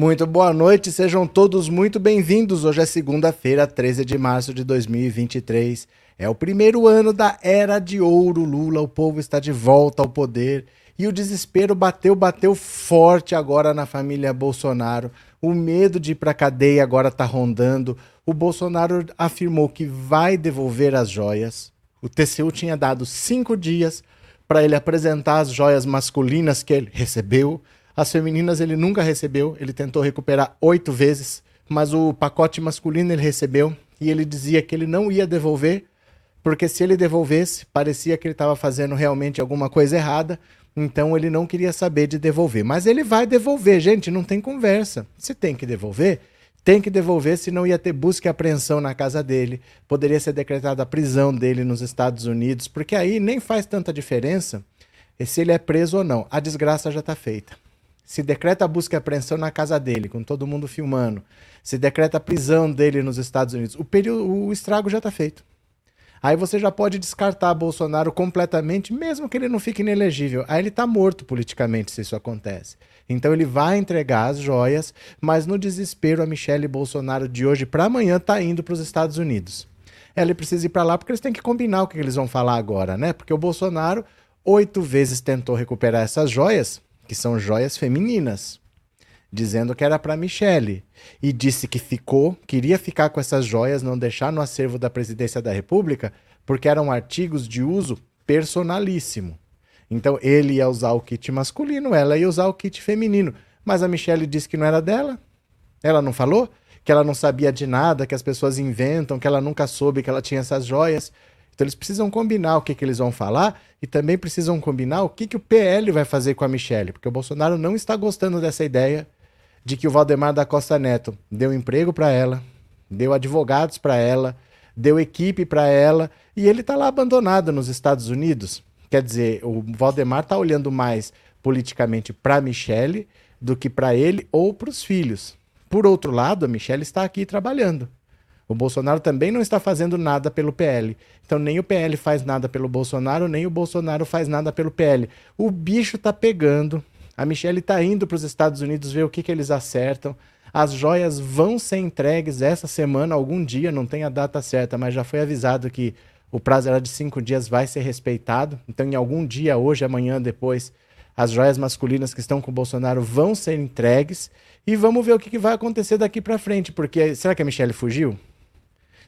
Muito boa noite, sejam todos muito bem-vindos. Hoje é segunda-feira, 13 de março de 2023. É o primeiro ano da era de ouro Lula. O povo está de volta ao poder e o desespero bateu, bateu forte agora na família Bolsonaro. O medo de ir para cadeia agora está rondando. O Bolsonaro afirmou que vai devolver as joias. O TCU tinha dado cinco dias para ele apresentar as joias masculinas que ele recebeu. As femininas ele nunca recebeu, ele tentou recuperar oito vezes, mas o pacote masculino ele recebeu e ele dizia que ele não ia devolver, porque se ele devolvesse, parecia que ele estava fazendo realmente alguma coisa errada, então ele não queria saber de devolver. Mas ele vai devolver, gente, não tem conversa. Se tem que devolver, tem que devolver, senão ia ter busca e apreensão na casa dele, poderia ser decretada a prisão dele nos Estados Unidos, porque aí nem faz tanta diferença se ele é preso ou não. A desgraça já está feita se decreta a busca e apreensão na casa dele, com todo mundo filmando, se decreta a prisão dele nos Estados Unidos, o, período, o estrago já está feito. Aí você já pode descartar Bolsonaro completamente, mesmo que ele não fique inelegível. Aí ele está morto politicamente se isso acontece. Então ele vai entregar as joias, mas no desespero a Michelle Bolsonaro de hoje para amanhã está indo para os Estados Unidos. Ela precisa ir para lá porque eles têm que combinar o que eles vão falar agora, né? Porque o Bolsonaro oito vezes tentou recuperar essas joias, que são joias femininas, dizendo que era para Michele e disse que ficou, queria ficar com essas joias, não deixar no acervo da Presidência da República, porque eram artigos de uso personalíssimo. Então ele ia usar o kit masculino, ela ia usar o kit feminino, mas a Michelle disse que não era dela. Ela não falou que ela não sabia de nada, que as pessoas inventam, que ela nunca soube que ela tinha essas joias. Então eles precisam combinar o que, que eles vão falar e também precisam combinar o que, que o PL vai fazer com a Michelle, porque o Bolsonaro não está gostando dessa ideia de que o Valdemar da Costa Neto deu emprego para ela, deu advogados para ela, deu equipe para ela e ele está lá abandonado nos Estados Unidos. Quer dizer, o Valdemar está olhando mais politicamente para Michelle do que para ele ou para os filhos. Por outro lado, a Michelle está aqui trabalhando. O Bolsonaro também não está fazendo nada pelo PL. Então nem o PL faz nada pelo Bolsonaro, nem o Bolsonaro faz nada pelo PL. O bicho tá pegando. A Michelle tá indo para os Estados Unidos ver o que, que eles acertam. As joias vão ser entregues essa semana, algum dia, não tem a data certa, mas já foi avisado que o prazo era de cinco dias, vai ser respeitado. Então, em algum dia, hoje, amanhã, depois, as joias masculinas que estão com o Bolsonaro vão ser entregues. E vamos ver o que, que vai acontecer daqui para frente, porque será que a Michelle fugiu?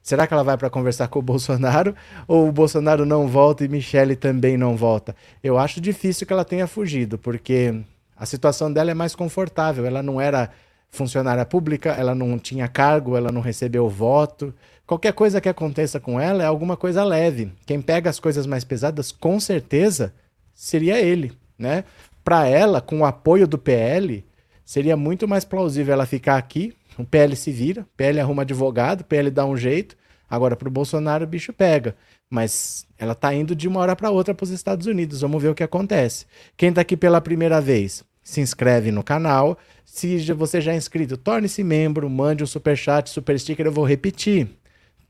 Será que ela vai para conversar com o Bolsonaro ou o Bolsonaro não volta e Michele também não volta? Eu acho difícil que ela tenha fugido, porque a situação dela é mais confortável. Ela não era funcionária pública, ela não tinha cargo, ela não recebeu voto. Qualquer coisa que aconteça com ela é alguma coisa leve. Quem pega as coisas mais pesadas, com certeza, seria ele, né? Para ela, com o apoio do PL, seria muito mais plausível ela ficar aqui o PL se vira, PL arruma advogado, PL dá um jeito. Agora, para o Bolsonaro, o bicho pega. Mas ela está indo de uma hora para outra para os Estados Unidos. Vamos ver o que acontece. Quem está aqui pela primeira vez, se inscreve no canal. Se você já é inscrito, torne-se membro, mande um superchat, super sticker. Eu vou repetir.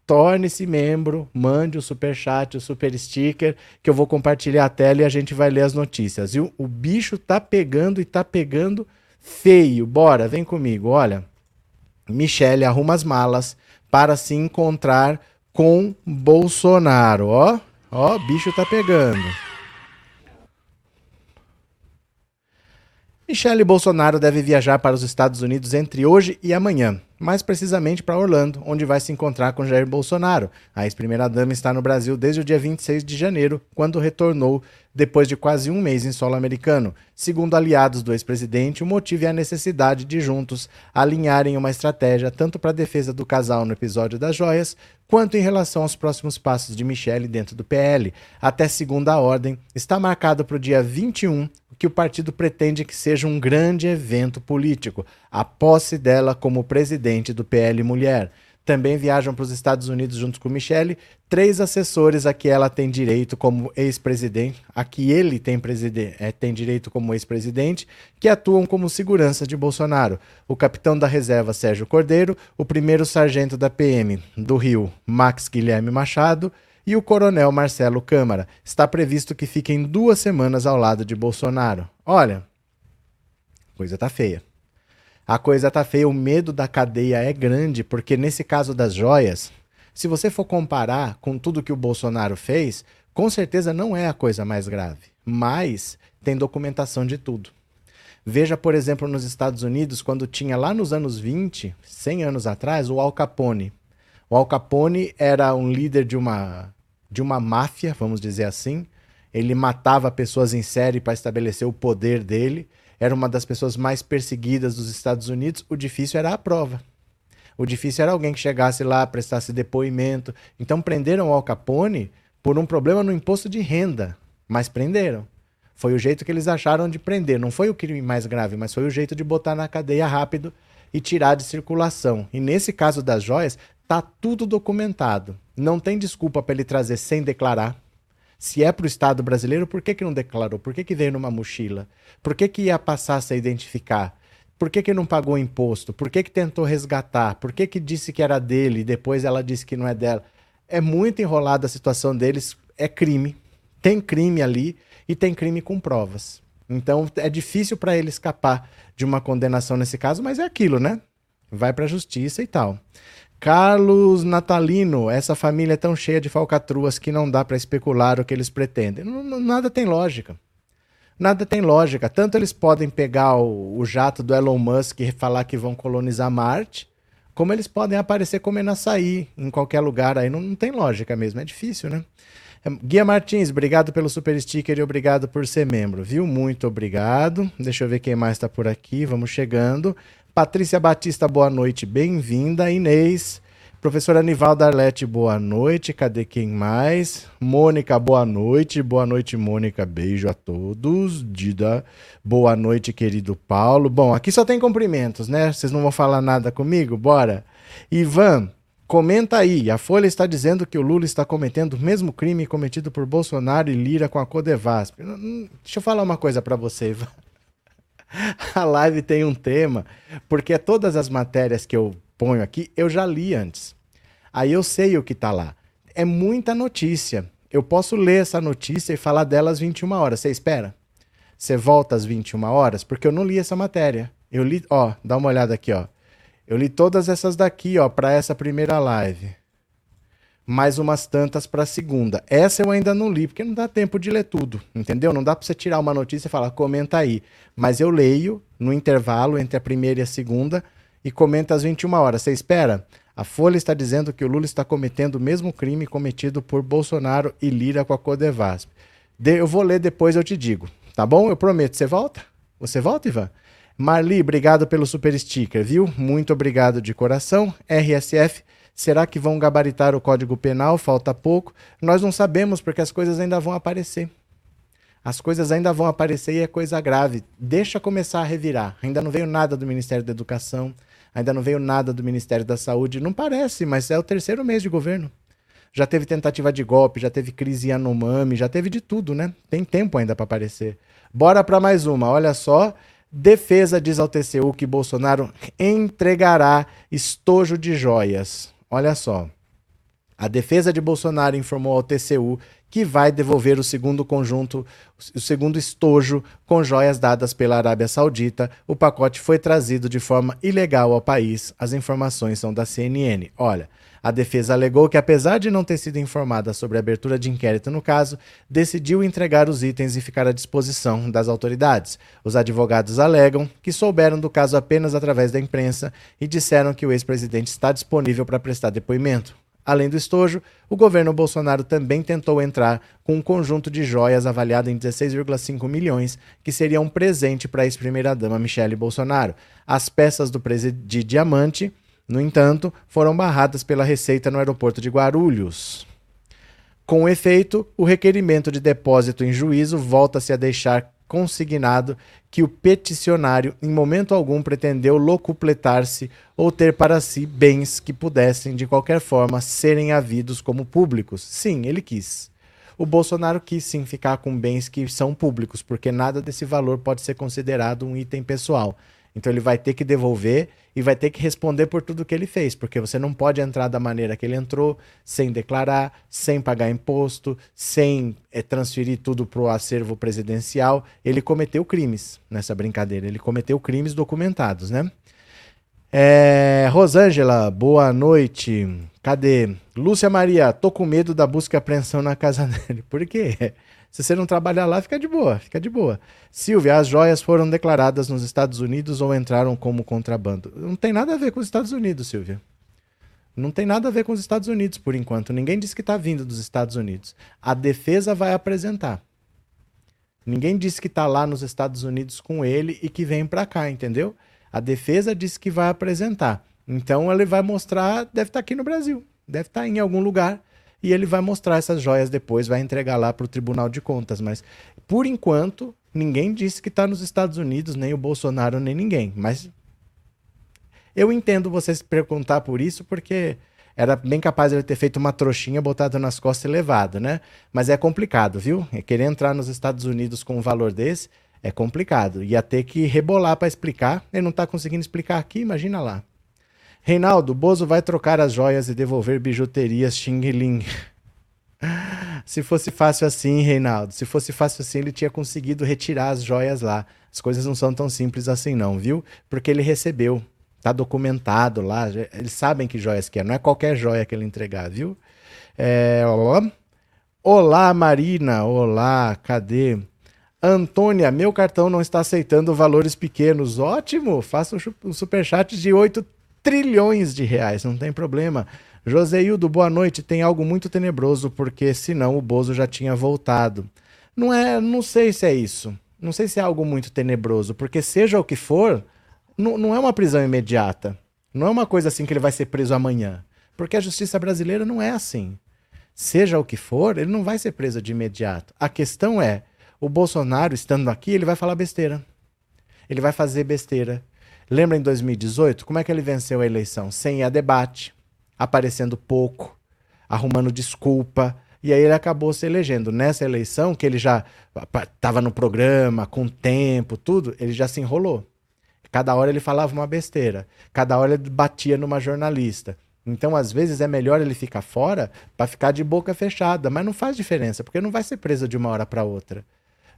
Torne-se membro, mande o super chat, o super sticker, que eu vou compartilhar a tela e a gente vai ler as notícias. E o, o bicho tá pegando e tá pegando feio. Bora, vem comigo, olha. Michele arruma as malas para se encontrar com Bolsonaro. Ó, ó, bicho tá pegando. Michele Bolsonaro deve viajar para os Estados Unidos entre hoje e amanhã mais precisamente para Orlando, onde vai se encontrar com Jair Bolsonaro. A ex-primeira-dama está no Brasil desde o dia 26 de janeiro, quando retornou depois de quase um mês em solo americano. Segundo aliados do ex-presidente, o motivo é a necessidade de juntos alinharem uma estratégia tanto para a defesa do casal no episódio das joias, quanto em relação aos próximos passos de Michele dentro do PL. Até segunda ordem, está marcado para o dia 21 que o partido pretende que seja um grande evento político, a posse dela como presidente do PL Mulher. Também viajam para os Estados Unidos junto com Michele três assessores a que ela tem direito como ex-presidente, a que ele tem, é, tem direito como ex-presidente, que atuam como segurança de Bolsonaro. O capitão da reserva Sérgio Cordeiro, o primeiro sargento da PM do Rio, Max Guilherme Machado, e o coronel Marcelo Câmara. Está previsto que fiquem duas semanas ao lado de Bolsonaro. Olha, coisa tá feia. a coisa tá feia, o medo da cadeia é grande, porque nesse caso das joias, se você for comparar com tudo que o Bolsonaro fez, com certeza não é a coisa mais grave, mas tem documentação de tudo. Veja, por exemplo, nos Estados Unidos, quando tinha lá nos anos 20, 100 anos atrás, o Al Capone. O Al Capone era um líder de uma, de uma máfia, vamos dizer assim. Ele matava pessoas em série para estabelecer o poder dele. Era uma das pessoas mais perseguidas dos Estados Unidos. O difícil era a prova. O difícil era alguém que chegasse lá, prestasse depoimento. Então prenderam o Al Capone por um problema no imposto de renda, mas prenderam. Foi o jeito que eles acharam de prender. Não foi o crime mais grave, mas foi o jeito de botar na cadeia rápido e tirar de circulação. E nesse caso das joias, tá tudo documentado. Não tem desculpa para ele trazer sem declarar. Se é para o Estado brasileiro, por que, que não declarou? Por que, que veio numa mochila? Por que, que ia passar sem identificar? Por que, que não pagou imposto? Por que, que tentou resgatar? Por que, que disse que era dele e depois ela disse que não é dela? É muito enrolada a situação deles. É crime. Tem crime ali e tem crime com provas. Então é difícil para ele escapar de uma condenação nesse caso, mas é aquilo, né? Vai para a justiça e tal. Carlos Natalino, essa família é tão cheia de falcatruas que não dá para especular o que eles pretendem. nada tem lógica. Nada tem lógica. Tanto eles podem pegar o, o, jato do Elon Musk e falar que vão colonizar Marte, como eles podem aparecer comendo açaí em qualquer lugar. Aí não, não tem lógica mesmo. É difícil, né? Guia Martins, obrigado pelo super sticker e obrigado por ser membro, viu? Muito obrigado. Deixa eu ver quem mais está por aqui. Vamos chegando. Patrícia Batista, boa noite, bem-vinda. Inês, professora Anivalda Arlete, boa noite. Cadê quem mais? Mônica, boa noite. Boa noite, Mônica. Beijo a todos. Dida, boa noite, querido Paulo. Bom, aqui só tem cumprimentos, né? Vocês não vão falar nada comigo? Bora. Ivan, Comenta aí, a Folha está dizendo que o Lula está cometendo o mesmo crime cometido por Bolsonaro e Lira com a Codevasp. Deixa eu falar uma coisa para você, Ivan. A live tem um tema, porque todas as matérias que eu ponho aqui eu já li antes. Aí eu sei o que está lá. É muita notícia. Eu posso ler essa notícia e falar dela às 21 horas. Você espera? Você volta às 21 horas? Porque eu não li essa matéria. Eu li, ó, dá uma olhada aqui, ó. Eu li todas essas daqui, ó, para essa primeira live. Mais umas tantas para segunda. Essa eu ainda não li, porque não dá tempo de ler tudo, entendeu? Não dá para você tirar uma notícia e falar, comenta aí. Mas eu leio no intervalo entre a primeira e a segunda e comenta às 21 horas. Você espera? A Folha está dizendo que o Lula está cometendo o mesmo crime cometido por Bolsonaro e Lira com a Codevasp. eu vou ler depois, eu te digo. Tá bom? Eu prometo. Você volta? Você volta, Ivan? Marli, obrigado pelo super sticker, viu? Muito obrigado de coração. RSF, será que vão gabaritar o Código Penal? Falta pouco. Nós não sabemos porque as coisas ainda vão aparecer. As coisas ainda vão aparecer e é coisa grave. Deixa começar a revirar. Ainda não veio nada do Ministério da Educação, ainda não veio nada do Ministério da Saúde. Não parece, mas é o terceiro mês de governo. Já teve tentativa de golpe, já teve crise Yanomami, já teve de tudo, né? Tem tempo ainda para aparecer. Bora para mais uma. Olha só, Defesa diz ao TCU que Bolsonaro entregará estojo de joias. Olha só. A defesa de Bolsonaro informou ao TCU que vai devolver o segundo conjunto, o segundo estojo com joias dadas pela Arábia Saudita. O pacote foi trazido de forma ilegal ao país. As informações são da CNN. Olha, a defesa alegou que, apesar de não ter sido informada sobre a abertura de inquérito no caso, decidiu entregar os itens e ficar à disposição das autoridades. Os advogados alegam que souberam do caso apenas através da imprensa e disseram que o ex-presidente está disponível para prestar depoimento. Além do estojo, o governo Bolsonaro também tentou entrar com um conjunto de joias avaliado em 16,5 milhões, que seria um presente para a ex-primeira-dama Michele Bolsonaro. As peças do de diamante no entanto, foram barradas pela Receita no aeroporto de Guarulhos. Com efeito, o requerimento de depósito em juízo volta-se a deixar consignado que o peticionário em momento algum pretendeu locupletar-se ou ter para si bens que pudessem de qualquer forma serem havidos como públicos. Sim, ele quis. O Bolsonaro quis sim ficar com bens que são públicos, porque nada desse valor pode ser considerado um item pessoal. Então ele vai ter que devolver e vai ter que responder por tudo que ele fez, porque você não pode entrar da maneira que ele entrou, sem declarar, sem pagar imposto, sem é, transferir tudo para o acervo presidencial. Ele cometeu crimes nessa brincadeira, ele cometeu crimes documentados, né? É, Rosângela, boa noite. Cadê? Lúcia Maria, tô com medo da busca e apreensão na casa dele. Por quê? Se você não trabalhar lá, fica de boa, fica de boa. Silvia, as joias foram declaradas nos Estados Unidos ou entraram como contrabando? Não tem nada a ver com os Estados Unidos, Silvia. Não tem nada a ver com os Estados Unidos por enquanto. Ninguém disse que está vindo dos Estados Unidos. A defesa vai apresentar. Ninguém disse que está lá nos Estados Unidos com ele e que vem para cá, entendeu? A defesa disse que vai apresentar. Então ele vai mostrar, deve estar tá aqui no Brasil, deve estar tá em algum lugar e ele vai mostrar essas joias depois, vai entregar lá para o Tribunal de Contas. Mas, por enquanto, ninguém disse que está nos Estados Unidos, nem o Bolsonaro, nem ninguém. Mas eu entendo você se perguntar por isso, porque era bem capaz ele ter feito uma trouxinha, botado nas costas e levado, né? Mas é complicado, viu? É querer entrar nos Estados Unidos com um valor desse é complicado. Ia ter que rebolar para explicar. Ele não está conseguindo explicar aqui, imagina lá. Reinaldo, Bozo vai trocar as joias e devolver bijuterias Xing Ling. se fosse fácil assim, Reinaldo, se fosse fácil assim, ele tinha conseguido retirar as joias lá. As coisas não são tão simples assim, não, viu? Porque ele recebeu. Tá documentado lá. Eles sabem que joias que é. Não é qualquer joia que ele entregar, viu? É, olá, Marina. Olá, cadê? Antônia, meu cartão não está aceitando valores pequenos. Ótimo! Faça um superchat de 8 trilhões de reais, não tem problema. Joseildo, boa noite. Tem algo muito tenebroso, porque senão o Bozo já tinha voltado. Não é, não sei se é isso. Não sei se é algo muito tenebroso, porque seja o que for, não, não é uma prisão imediata. Não é uma coisa assim que ele vai ser preso amanhã. Porque a justiça brasileira não é assim. Seja o que for, ele não vai ser preso de imediato. A questão é, o Bolsonaro estando aqui, ele vai falar besteira. Ele vai fazer besteira. Lembra em 2018 como é que ele venceu a eleição? Sem ir a debate, aparecendo pouco, arrumando desculpa. E aí ele acabou se elegendo. Nessa eleição, que ele já estava no programa, com tempo, tudo, ele já se enrolou. Cada hora ele falava uma besteira. Cada hora ele batia numa jornalista. Então, às vezes, é melhor ele ficar fora para ficar de boca fechada. Mas não faz diferença, porque não vai ser preso de uma hora para outra.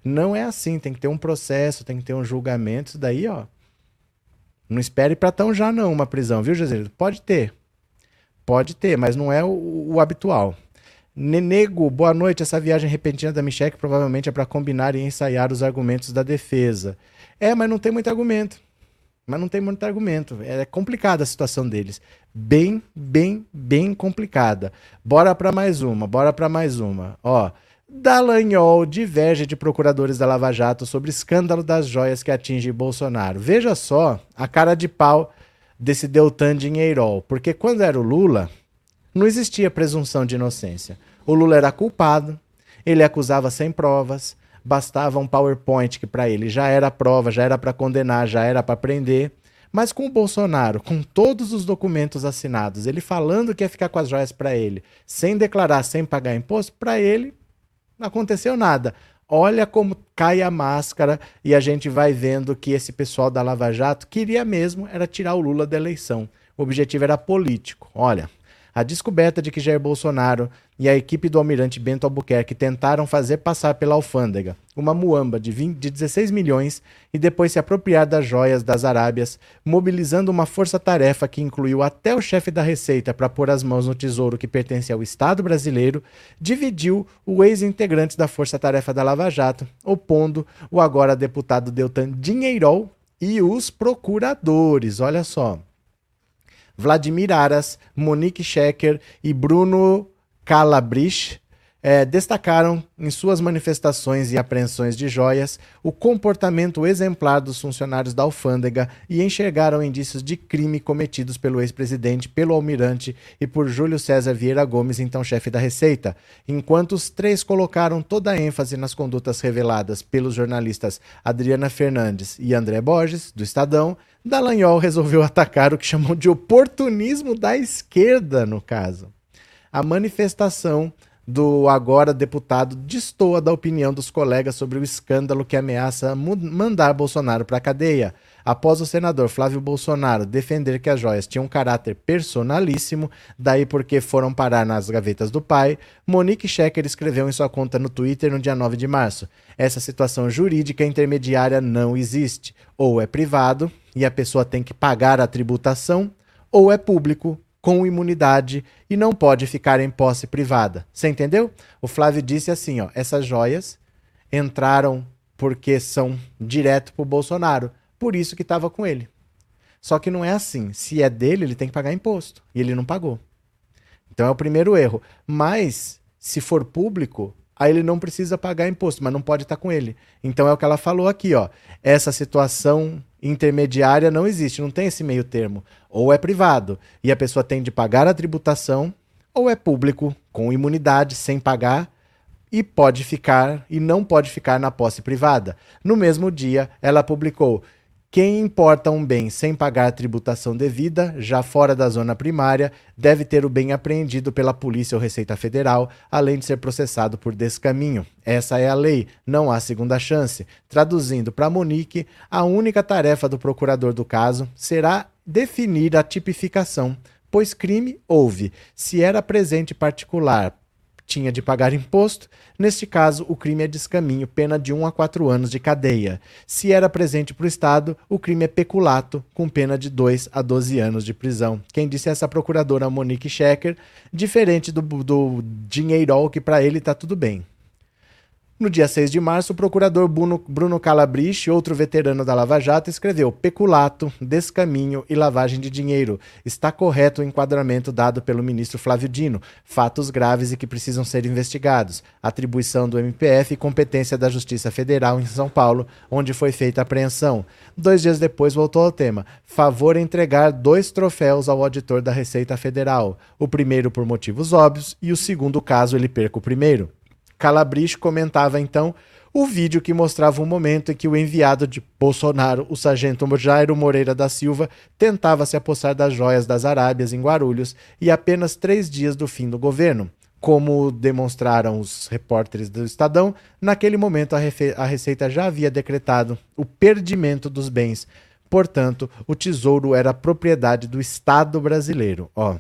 Não é assim. Tem que ter um processo, tem que ter um julgamento. Isso daí, ó, não espere para tão já não uma prisão, viu, Jesus? Pode ter. Pode ter, mas não é o, o habitual. Nenego, boa noite. Essa viagem repentina da Michelle provavelmente é para combinar e ensaiar os argumentos da defesa. É, mas não tem muito argumento. Mas não tem muito argumento. É complicada a situação deles. Bem, bem, bem complicada. Bora para mais uma, bora para mais uma. Ó, Dallagnol diverge de procuradores da Lava Jato sobre escândalo das joias que atinge Bolsonaro. Veja só a cara de pau desse Deltan Dinheirol, porque quando era o Lula, não existia presunção de inocência. O Lula era culpado, ele acusava sem provas, bastava um PowerPoint que para ele já era prova, já era para condenar, já era para prender. Mas com o Bolsonaro, com todos os documentos assinados, ele falando que ia ficar com as joias para ele, sem declarar, sem pagar imposto, para ele não aconteceu nada. Olha como cai a máscara e a gente vai vendo que esse pessoal da Lava Jato queria mesmo era tirar o Lula da eleição. O objetivo era político. Olha, a descoberta de que Jair Bolsonaro e a equipe do almirante Bento Albuquerque tentaram fazer passar pela alfândega uma muamba de, 20, de 16 milhões e depois se apropriar das joias das Arábias, mobilizando uma força-tarefa que incluiu até o chefe da Receita para pôr as mãos no tesouro que pertence ao Estado brasileiro, dividiu o ex-integrante da força-tarefa da Lava Jato, opondo o agora deputado Deltan Dinheirol e os procuradores. Olha só. Vladimir Aras, Monique Schecker e Bruno Calabrich é, destacaram em suas manifestações e apreensões de joias o comportamento exemplar dos funcionários da alfândega e enxergaram indícios de crime cometidos pelo ex-presidente, pelo almirante e por Júlio César Vieira Gomes, então chefe da Receita, enquanto os três colocaram toda a ênfase nas condutas reveladas pelos jornalistas Adriana Fernandes e André Borges, do Estadão, Dallagnol resolveu atacar o que chamou de oportunismo da esquerda, no caso. A manifestação do agora deputado destoa da opinião dos colegas sobre o escândalo que ameaça mandar Bolsonaro para a cadeia. Após o senador Flávio Bolsonaro defender que as joias tinham um caráter personalíssimo, daí porque foram parar nas gavetas do pai, Monique Schecker escreveu em sua conta no Twitter no dia 9 de março: Essa situação jurídica intermediária não existe. Ou é privado e a pessoa tem que pagar a tributação, ou é público com imunidade e não pode ficar em posse privada. Você entendeu? O Flávio disse assim, ó, essas joias entraram porque são direto pro Bolsonaro, por isso que estava com ele. Só que não é assim. Se é dele, ele tem que pagar imposto e ele não pagou. Então é o primeiro erro. Mas se for público, aí ele não precisa pagar imposto, mas não pode estar com ele. Então é o que ela falou aqui, ó. Essa situação intermediária não existe, não tem esse meio termo. Ou é privado e a pessoa tem de pagar a tributação, ou é público, com imunidade, sem pagar, e pode ficar e não pode ficar na posse privada. No mesmo dia, ela publicou: quem importa um bem sem pagar a tributação devida, já fora da zona primária, deve ter o bem apreendido pela Polícia ou Receita Federal, além de ser processado por descaminho. Essa é a lei, não há segunda chance. Traduzindo para Monique, a única tarefa do procurador do caso será definir a tipificação, pois crime houve. Se era presente particular tinha de pagar imposto. Neste caso, o crime é descaminho, pena de 1 a 4 anos de cadeia. Se era presente para o Estado, o crime é peculato, com pena de 2 a 12 anos de prisão. Quem disse essa procuradora Monique Schecker, diferente do, do dinheirol, que para ele está tudo bem. No dia 6 de março, o procurador Bruno, Calabrich, outro veterano da Lava Jato, escreveu: peculato, descaminho e lavagem de dinheiro. Está correto o enquadramento dado pelo ministro Flávio Dino. Fatos graves e que precisam ser investigados. Atribuição do MPF e competência da Justiça Federal em São Paulo, onde foi feita a apreensão. Dois dias depois voltou ao tema: favor entregar dois troféus ao auditor da Receita Federal. O primeiro por motivos óbvios e o segundo caso ele perca o primeiro. Calabrich comentava então o vídeo que mostrava o momento em que o enviado de Bolsonaro, o sargento Jairo Moreira da Silva, tentava se apossar das joias das Arábias em Guarulhos e apenas três dias do fim do governo. Como demonstraram os repórteres do Estadão, naquele momento a, a Receita já havia decretado o perdimento dos bens. Portanto, o tesouro era propriedade do Estado brasileiro. Ó.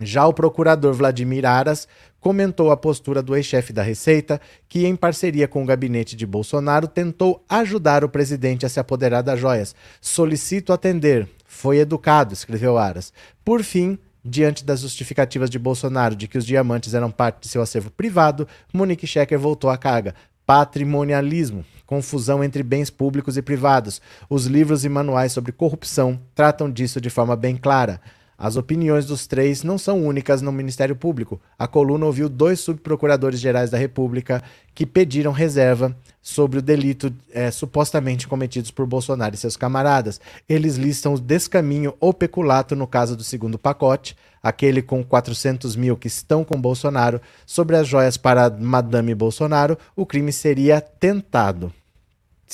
Já o procurador Vladimir Aras comentou a postura do ex-chefe da Receita, que, em parceria com o gabinete de Bolsonaro, tentou ajudar o presidente a se apoderar das joias. Solicito atender. Foi educado, escreveu Aras. Por fim, diante das justificativas de Bolsonaro de que os diamantes eram parte de seu acervo privado, Monique Schecker voltou à carga. Patrimonialismo, confusão entre bens públicos e privados. Os livros e manuais sobre corrupção tratam disso de forma bem clara. As opiniões dos três não são únicas no Ministério Público. A coluna ouviu dois subprocuradores gerais da República que pediram reserva sobre o delito é, supostamente cometidos por Bolsonaro e seus camaradas. Eles listam o descaminho ou peculato no caso do segundo pacote, aquele com 400 mil que estão com Bolsonaro. Sobre as joias para Madame Bolsonaro, o crime seria tentado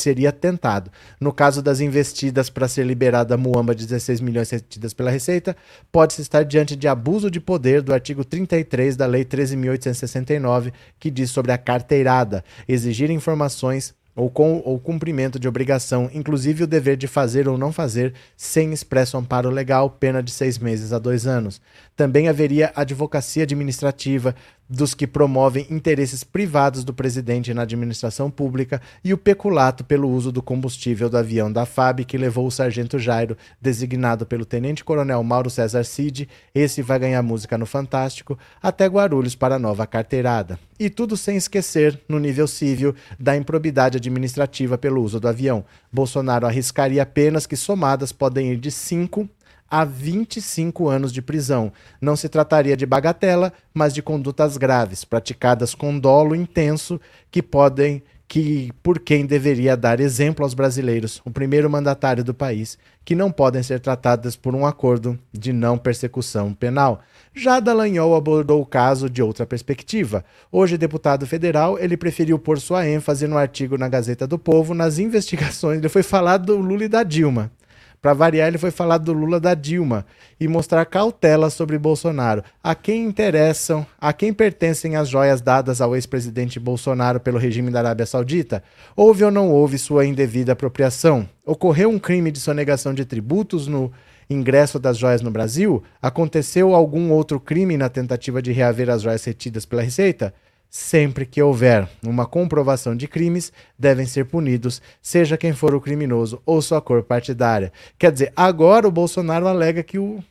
seria tentado. No caso das investidas para ser liberada a muamba de 16 milhões retidas pela Receita, pode-se estar diante de abuso de poder do artigo 33 da Lei 13.869, que diz sobre a carteirada, exigir informações ou com o cumprimento de obrigação, inclusive o dever de fazer ou não fazer, sem expresso amparo legal, pena de seis meses a dois anos. Também haveria advocacia administrativa, dos que promovem interesses privados do presidente na administração pública e o peculato pelo uso do combustível do avião da FAB que levou o sargento Jairo, designado pelo tenente-coronel Mauro César Cid, esse vai ganhar música no Fantástico, até Guarulhos para a nova carteirada. E tudo sem esquecer, no nível civil, da improbidade administrativa pelo uso do avião. Bolsonaro arriscaria penas que somadas podem ir de 5 a 25 anos de prisão. Não se trataria de bagatela, mas de condutas graves, praticadas com dolo intenso, que podem que por quem deveria dar exemplo aos brasileiros, o primeiro mandatário do país, que não podem ser tratadas por um acordo de não persecução penal. Já Dallagnol abordou o caso de outra perspectiva. Hoje, deputado federal, ele preferiu pôr sua ênfase no artigo na Gazeta do Povo nas investigações. Ele foi falar do Lula e da Dilma Para variar, ele foi falar do Lula da Dilma e mostrar cautela sobre Bolsonaro. A quem interessam, a quem pertencem as joias dadas ao ex-presidente Bolsonaro pelo regime da Arábia Saudita? Houve ou não houve sua indevida apropriação? Ocorreu um crime de sonegação de tributos no ingresso das joias no Brasil? Aconteceu algum outro crime na tentativa de reaver as joias retidas pela Receita? Sempre que houver uma comprovação de crimes, devem ser punidos, seja quem for o criminoso ou sua cor partidária. Quer dizer, agora o Bolsonaro alega que o.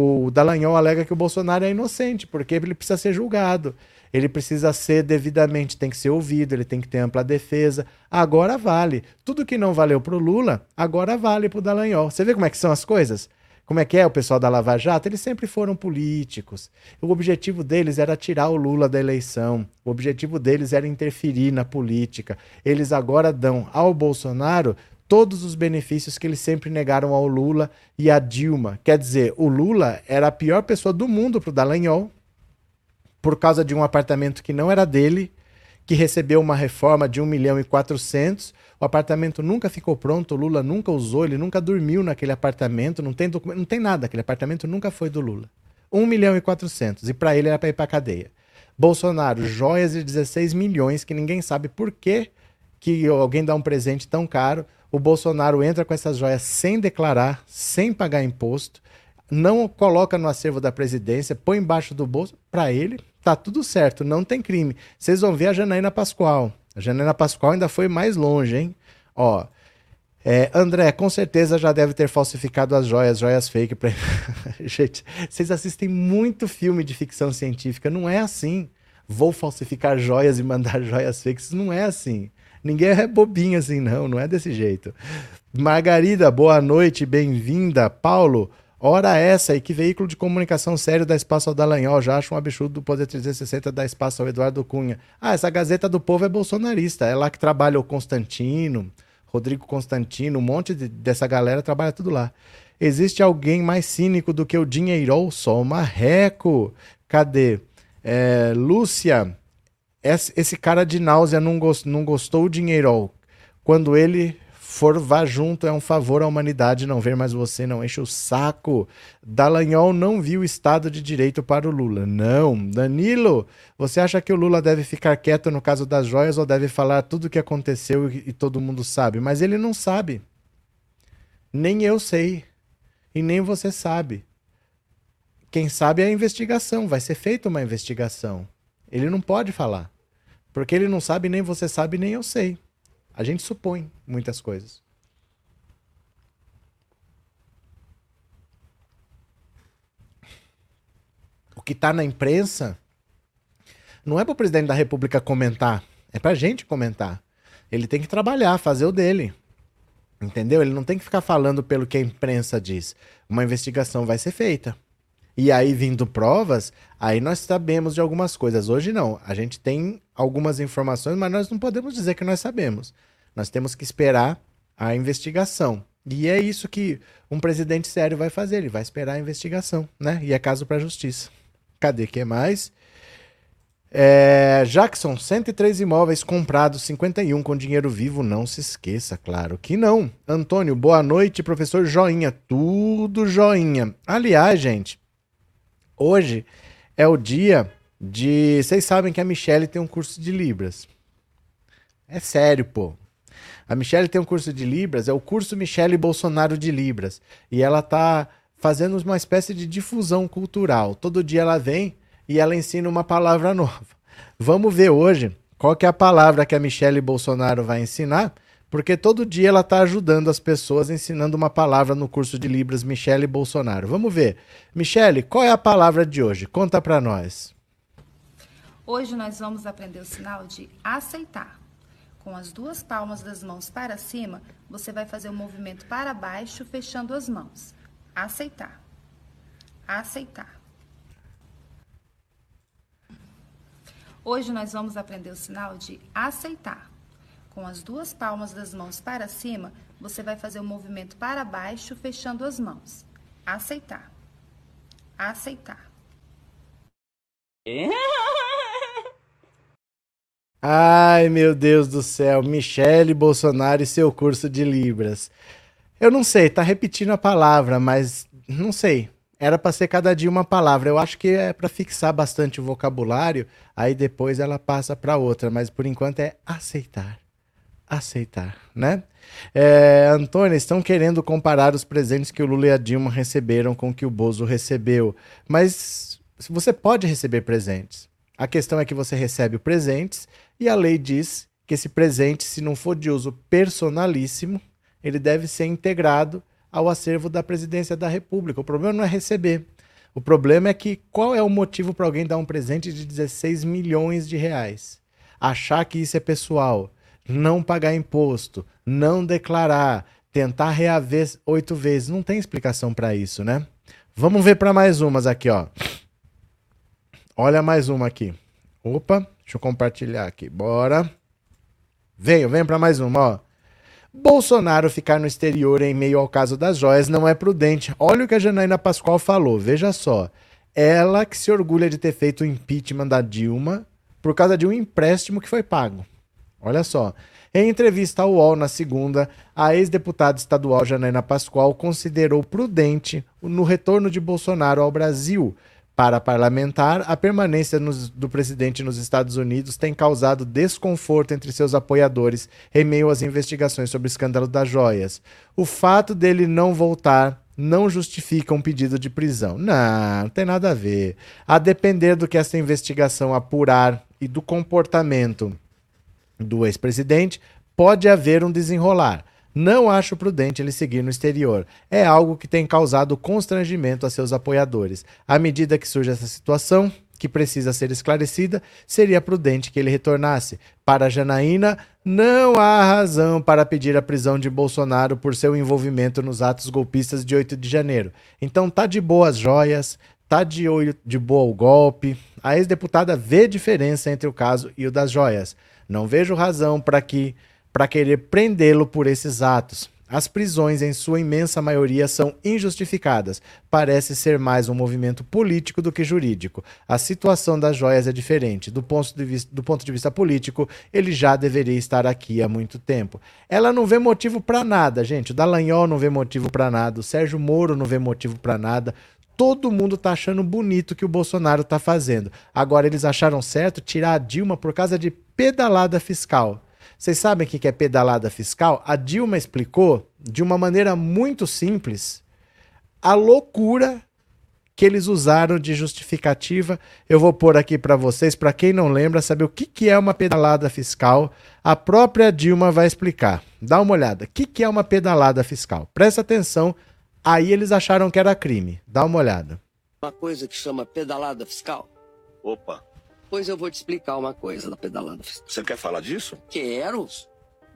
O Dallagnol alega que o Bolsonaro é inocente, porque ele precisa ser julgado. Ele precisa ser devidamente, tem que ser ouvido, ele tem que ter ampla defesa. Agora vale. Tudo que não valeu para o Lula, agora vale para o Dallagnol. Você vê como é que são as coisas? Como é que é o pessoal da Lava Jato? Eles sempre foram políticos. O objetivo deles era tirar o Lula da eleição. O objetivo deles era interferir na política. Eles agora dão ao Bolsonaro todos os benefícios que eles sempre negaram ao Lula e à Dilma. Quer dizer, o Lula era a pior pessoa do mundo para o Dallagnol por causa de um apartamento que não era dele, que recebeu uma reforma de 1 milhão e 400 o apartamento nunca ficou pronto, o Lula nunca usou, ele nunca dormiu naquele apartamento, não tem documento, não tem nada, aquele apartamento nunca foi do Lula. 1 milhão e 400, e para ele era para ir para cadeia. Bolsonaro, joias de 16 milhões, que ninguém sabe por que, que alguém dá um presente tão caro. O Bolsonaro entra com essas joias sem declarar, sem pagar imposto, não coloca no acervo da presidência, põe embaixo do bolso. Para ele, tá tudo certo, não tem crime. Vocês vão ver a Janaína Pascoal. A Janaína Pascoal ainda foi mais longe, hein? Ó, é, André, com certeza já deve ter falsificado as joias, joias fake. Pra... Gente, vocês assistem muito filme de ficção científica, não é assim. Vou falsificar joias e mandar joias fakes, não é assim. Ninguém é bobinho assim, não, não é desse jeito. Margarida, boa noite, bem-vinda. Paulo, Ora essa, e que veículo de comunicação sério dá espaço ao Dallagnol? Já acho um absurdo do Poder 360 dar espaço ao Eduardo Cunha. Ah, essa Gazeta do Povo é bolsonarista. É lá que trabalha o Constantino, Rodrigo Constantino, um monte de, dessa galera trabalha tudo lá. Existe alguém mais cínico do que o dinheiro? Só o marreco. Cadê? É, Lúcia, esse cara de náusea não, gost, não gostou o dinheiro. Quando ele for, vá junto, é um favor à humanidade não ver mais você, não enche o saco. Dallagnol não viu Estado de Direito para o Lula. Não. Danilo, você acha que o Lula deve ficar quieto no caso das joias ou deve falar tudo o que aconteceu e, e todo mundo sabe? Mas ele não sabe. Nem eu sei. E nem você sabe. Quem sabe é a investigação. Vai ser feita uma investigação. Ele não pode falar. Porque ele não sabe, nem você sabe, nem eu sei. A gente supõe muitas coisas. O que está na imprensa não é para o presidente da República comentar, é para a gente comentar. Ele tem que trabalhar, fazer o dele. Entendeu? Ele não tem que ficar falando pelo que a imprensa diz. Uma investigação vai ser feita. E aí, vindo provas, aí nós sabemos de algumas coisas. Hoje não. A gente tem algumas informações, mas nós não podemos dizer que nós sabemos. Nós temos que esperar a investigação. E é isso que um presidente sério vai fazer. Ele vai esperar a investigação, né? E é caso para a justiça. Cadê que mais? É, Jackson, 103 imóveis comprados, 51 com dinheiro vivo, não se esqueça, claro que não. Antônio, boa noite, professor Joinha, tudo joinha. Aliás, gente, Hoje é o dia de. Vocês sabem que a Michelle tem um curso de Libras. É sério, pô. A Michelle tem um curso de Libras, é o curso Michelle Bolsonaro de Libras. E ela tá fazendo uma espécie de difusão cultural. Todo dia ela vem e ela ensina uma palavra nova. Vamos ver hoje qual que é a palavra que a Michelle Bolsonaro vai ensinar porque todo dia ela está ajudando as pessoas, ensinando uma palavra no curso de Libras Michele Bolsonaro. Vamos ver. Michele, qual é a palavra de hoje? Conta para nós. Hoje nós vamos aprender o sinal de aceitar. Com as duas palmas das mãos para cima, você vai fazer o um movimento para baixo, fechando as mãos. Aceitar. Aceitar. Hoje nós vamos aprender o sinal de aceitar. Com as duas palmas das mãos para cima, você vai fazer o um movimento para baixo, fechando as mãos. Aceitar. Aceitar. Ai, meu Deus do céu. Michele Bolsonaro e seu curso de Libras. Eu não sei, tá repetindo a palavra, mas não sei. Era para ser cada dia uma palavra. Eu acho que é para fixar bastante o vocabulário, aí depois ela passa para outra, mas por enquanto é aceitar. Aceitar, né? É, Antônio, estão querendo comparar os presentes que o Lula e a Dilma receberam com o que o Bozo recebeu. Mas você pode receber presentes. A questão é que você recebe presentes e a lei diz que esse presente, se não for de uso personalíssimo, ele deve ser integrado ao acervo da presidência da República. O problema não é receber. O problema é que qual é o motivo para alguém dar um presente de 16 milhões de reais? Achar que isso é pessoal, não pagar imposto, não declarar, tentar reaver oito vezes. Não tem explicação para isso, né? Vamos ver para mais umas aqui, ó. Olha mais uma aqui. Opa, deixa eu compartilhar aqui. Bora. Venho, venho para mais uma, ó. Bolsonaro ficar no exterior em meio ao caso das joias não é prudente. Olha o que a Janaína Pascoal falou, veja só. Ela que se orgulha de ter feito o impeachment da Dilma por causa de um empréstimo que foi pago. Olha só. Em entrevista ao UOL na segunda, a ex-deputada estadual Janaína Pascoal considerou prudente no retorno de Bolsonaro ao Brasil para parlamentar, a permanência nos, do presidente nos Estados Unidos tem causado desconforto entre seus apoiadores em meio às investigações sobre o escândalo das joias. O fato dele não voltar não justifica um pedido de prisão. Não, não tem nada a ver. A depender do que essa investigação apurar e do comportamento do ex-presidente, pode haver um desenrolar. Não acho prudente ele seguir no exterior. É algo que tem causado constrangimento a seus apoiadores. À medida que surge essa situação, que precisa ser esclarecida, seria prudente que ele retornasse. Para Janaína, não há razão para pedir a prisão de Bolsonaro por seu envolvimento nos atos golpistas de 8 de janeiro. Então tá de boas joias, tá de, olho, de boa o golpe. A ex-deputada vê diferença entre o caso e o das joias. Não vejo razão para que para querer prendê-lo por esses atos. As prisões, em sua imensa maioria, são injustificadas. Parece ser mais um movimento político do que jurídico. A situação das joias é diferente. Do ponto de vista, do ponto de vista político, ele já deveria estar aqui há muito tempo. Ela não vê motivo para nada, gente. O Dallagnol não vê motivo para nada. O Sérgio Moro não vê motivo para nada. Todo mundo tá achando bonito que o Bolsonaro tá fazendo. Agora, eles acharam certo tirar a Dilma por causa de pedalada fiscal. Vocês sabem o que é pedalada fiscal? A Dilma explicou de uma maneira muito simples a loucura que eles usaram de justificativa. Eu vou pôr aqui para vocês, para quem não lembra, saber o que, que é uma pedalada fiscal. A própria Dilma vai explicar. Dá uma olhada. O que, que é uma pedalada fiscal? Presta atenção. Aí eles acharam que era crime. Dá uma olhada. Uma coisa que chama pedalada fiscal. Opa. Pois eu vou te explicar uma coisa da pedalada fiscal. Você quer falar disso? Quero.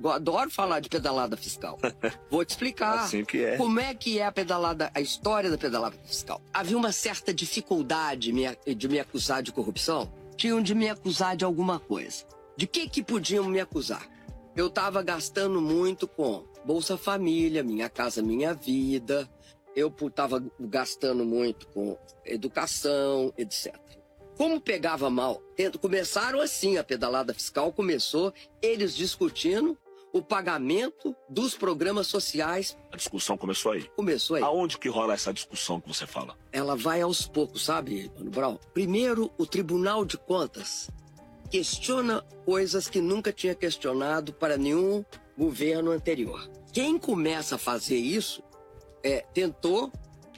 Eu adoro falar de pedalada fiscal. Vou te explicar. Assim que é. Como é que é a pedalada, a história da pedalada fiscal? Havia uma certa dificuldade de me acusar de corrupção. Tinham de me acusar de alguma coisa. De que que podiam me acusar? Eu estava gastando muito com Bolsa Família, Minha Casa Minha Vida. Eu estava gastando muito com educação, etc. Como pegava mal? Começaram assim, a pedalada fiscal começou, eles discutindo o pagamento dos programas sociais. A discussão começou aí. Começou aí. Aonde que rola essa discussão que você fala? Ela vai aos poucos, sabe, Mano Brown? Primeiro, o Tribunal de Contas questiona coisas que nunca tinha questionado para nenhum governo anterior. Quem começa a fazer isso é, tentou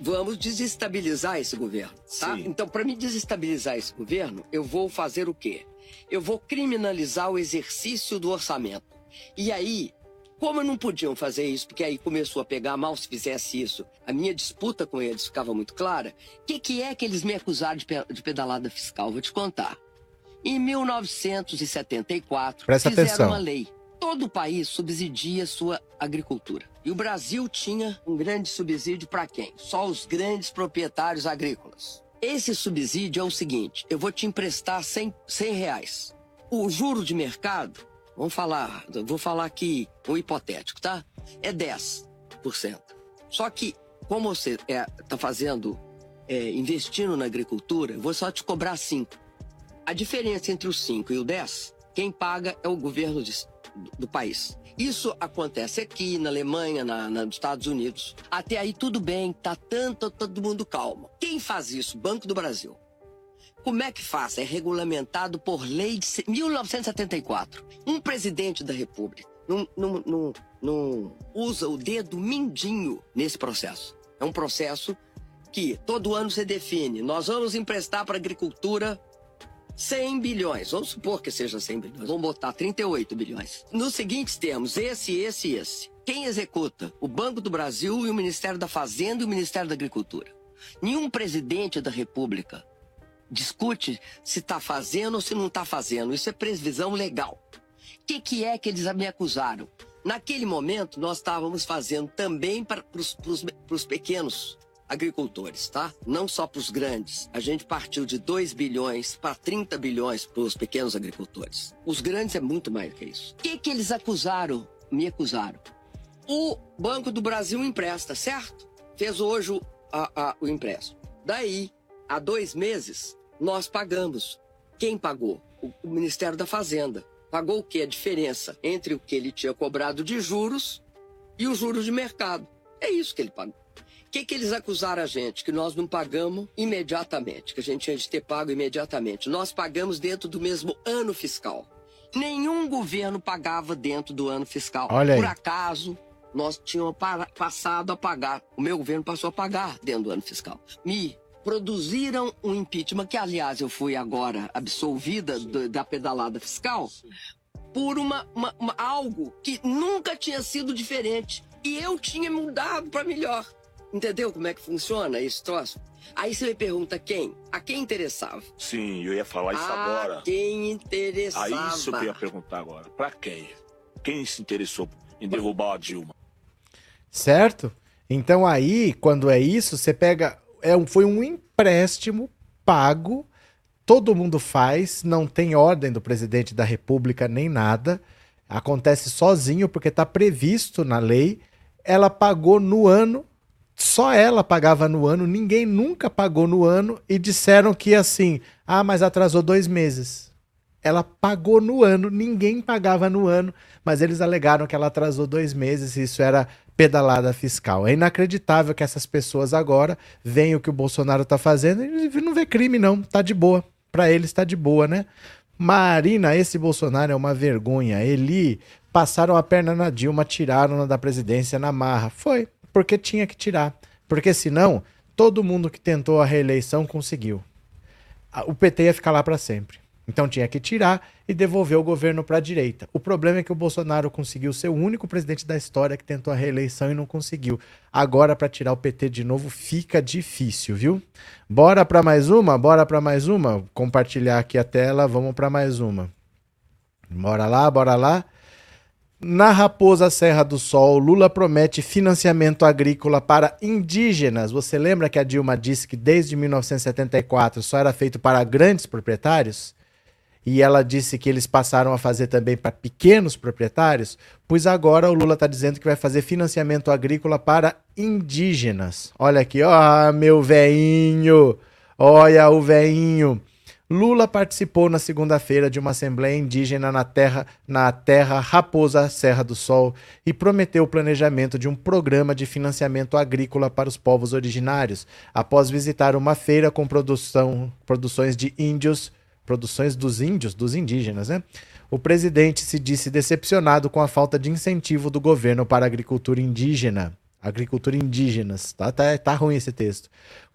vamos desestabilizar esse governo, tá? Sim. Então, para me desestabilizar esse governo, eu vou fazer o quê? Eu vou criminalizar o exercício do orçamento. E aí, como não podiam fazer isso, porque aí começou a pegar mal se fizesse isso, a minha disputa com eles ficava muito clara, o que, que, é que eles me acusaram de, pe de pedalada fiscal? Vou te contar. Em 1974, Presta fizeram atenção. uma lei todo o país subsidia sua agricultura. E o Brasil tinha um grande subsídio para quem? Só os grandes proprietários agrícolas. Esse subsídio é o seguinte: eu vou te emprestar 100, 100 reais. O juro de mercado, vamos falar, vou falar aqui um hipotético, tá? É 10%. Só que, como você está é, tá fazendo, é, investindo na agricultura, eu vou só te cobrar 5. A diferença entre o 5 e o 10, quem paga é o governo do país. Isso acontece aqui na Alemanha, na, na, nos Estados Unidos. Até aí tudo bem, tá tanto todo mundo calmo. Quem faz isso? Banco do Brasil. Como é que faz? É regulamentado por lei de 1974. Um presidente da República não, não, não, usa o dedo mindinho nesse processo. É um processo que todo ano se define. Nós vamos emprestar para agricultura 100 bilhões. Vamos supor que seja 100 bilhões. Vamos botar 38 bilhões. Nos seguintes termos, esse, esse e esse. Quem executa? O Banco do Brasil e o Ministério da Fazenda e o Ministério da Agricultura. Nenhum presidente da República discute se está fazendo ou se não está fazendo. Isso é previsão legal. O que, que é que eles me acusaram? Naquele momento, nós estávamos fazendo também para os pequenos agricultores, tá? Não só para os grandes. A gente partiu de 2 bilhões para 30 bilhões para os pequenos agricultores. Os grandes é muito mais que isso. O que, que eles acusaram? Me acusaram. O Banco do Brasil empresta, certo? Fez hoje o, a, a, o empréstimo. Daí, há dois meses, nós pagamos. Quem pagou? O, o Ministério da Fazenda. Pagou o que? A diferença entre o que ele tinha cobrado de juros e os juros de mercado. É isso que ele pagou que, que eles acusaram a gente? Que nós não pagamos imediatamente, que a gente tinha de ter pago imediatamente. Nós pagamos dentro do mesmo ano fiscal. Nenhum governo pagava dentro do ano fiscal. Olha aí. Por acaso, nós tínhamos passado a pagar. O meu governo passou a pagar dentro do ano fiscal. Me produziram um impeachment, que aliás eu fui agora absolvida do, da pedalada fiscal, por uma, uma, uma, algo que nunca tinha sido diferente. E eu tinha mudado para melhor. Entendeu como é que funciona esse troço? Aí você me pergunta quem? A quem interessava? Sim, eu ia falar isso a agora. A quem interessava? Aí isso que eu ia perguntar agora. Pra quem? Quem se interessou em derrubar a Dilma? Certo? Então aí, quando é isso, você pega. É um, foi um empréstimo pago, todo mundo faz, não tem ordem do presidente da República nem nada. Acontece sozinho porque está previsto na lei. Ela pagou no ano só ela pagava no ano, ninguém nunca pagou no ano e disseram que assim, ah, mas atrasou dois meses. Ela pagou no ano, ninguém pagava no ano, mas eles alegaram que ela atrasou dois meses e isso era pedalada fiscal. É inacreditável que essas pessoas agora veem o que o Bolsonaro tá fazendo e não vê crime, não. Tá de boa. Para eles tá de boa, né? Marina, esse Bolsonaro é uma vergonha. Eli, passaram a perna na Dilma, tiraram-na da presidência na marra. Foi porque tinha que tirar. Porque senão, todo mundo que tentou a reeleição conseguiu. O PT ia ficar lá para sempre. Então tinha que tirar e devolver o governo para a direita. O problema é que o Bolsonaro conseguiu ser o único presidente da história que tentou a reeleição e não conseguiu. Agora para tirar o PT de novo fica difícil, viu? Bora para mais uma? Bora para mais uma? Compartilhar aqui a tela, vamos para mais uma. Bora lá, bora lá. Na Raposa Serra do Sol, Lula promete financiamento agrícola para indígenas. Você lembra que a Dilma disse que desde 1974 só era feito para grandes proprietários? E ela disse que eles passaram a fazer também para pequenos proprietários? Pois agora o Lula está dizendo que vai fazer financiamento agrícola para indígenas. Olha aqui, ó, meu veinho. Olha o veinho. Lula participou na segunda-feira de uma assembleia indígena na terra, na terra Raposa Serra do Sol e prometeu o planejamento de um programa de financiamento agrícola para os povos originários, após visitar uma feira com produção, produções de índios, produções dos índios, dos indígenas, né? O presidente se disse decepcionado com a falta de incentivo do governo para a agricultura indígena. Agricultura indígenas. Tá, tá, tá ruim esse texto.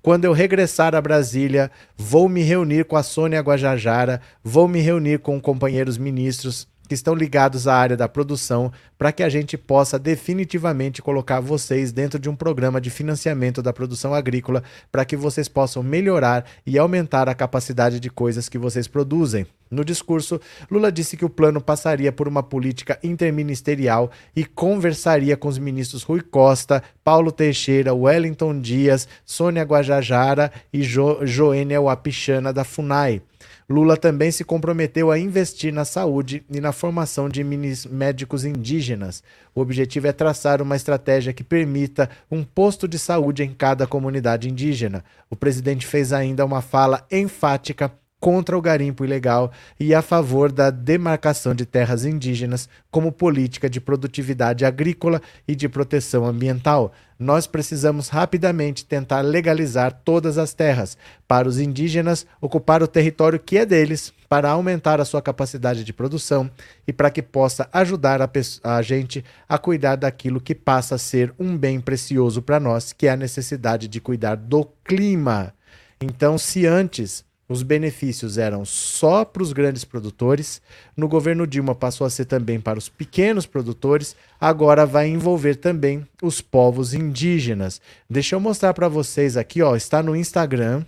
Quando eu regressar a Brasília, vou me reunir com a Sônia Guajajara, vou me reunir com companheiros ministros que estão ligados à área da produção para que a gente possa definitivamente colocar vocês dentro de um programa de financiamento da produção agrícola para que vocês possam melhorar e aumentar a capacidade de coisas que vocês produzem. No discurso, Lula disse que o plano passaria por uma política interministerial e conversaria com os ministros Rui Costa, Paulo Teixeira, Wellington Dias, Sônia Guajajara e jo Joênia Wapichana da FUNAI. Lula também se comprometeu a investir na saúde e na formação de médicos indígenas. O objetivo é traçar uma estratégia que permita um posto de saúde em cada comunidade indígena. O presidente fez ainda uma fala enfática contra o garimpo ilegal e a favor da demarcação de terras indígenas como política de produtividade agrícola e de proteção ambiental. Nós precisamos rapidamente tentar legalizar todas as terras para os indígenas ocupar o território que é deles, para aumentar a sua capacidade de produção e para que possa ajudar a, a gente a cuidar daquilo que passa a ser um bem precioso para nós, que é a necessidade de cuidar do clima. Então, se antes os benefícios eram só para os grandes produtores. No governo Dilma passou a ser também para os pequenos produtores. Agora vai envolver também os povos indígenas. Deixa eu mostrar para vocês aqui, ó, está no Instagram.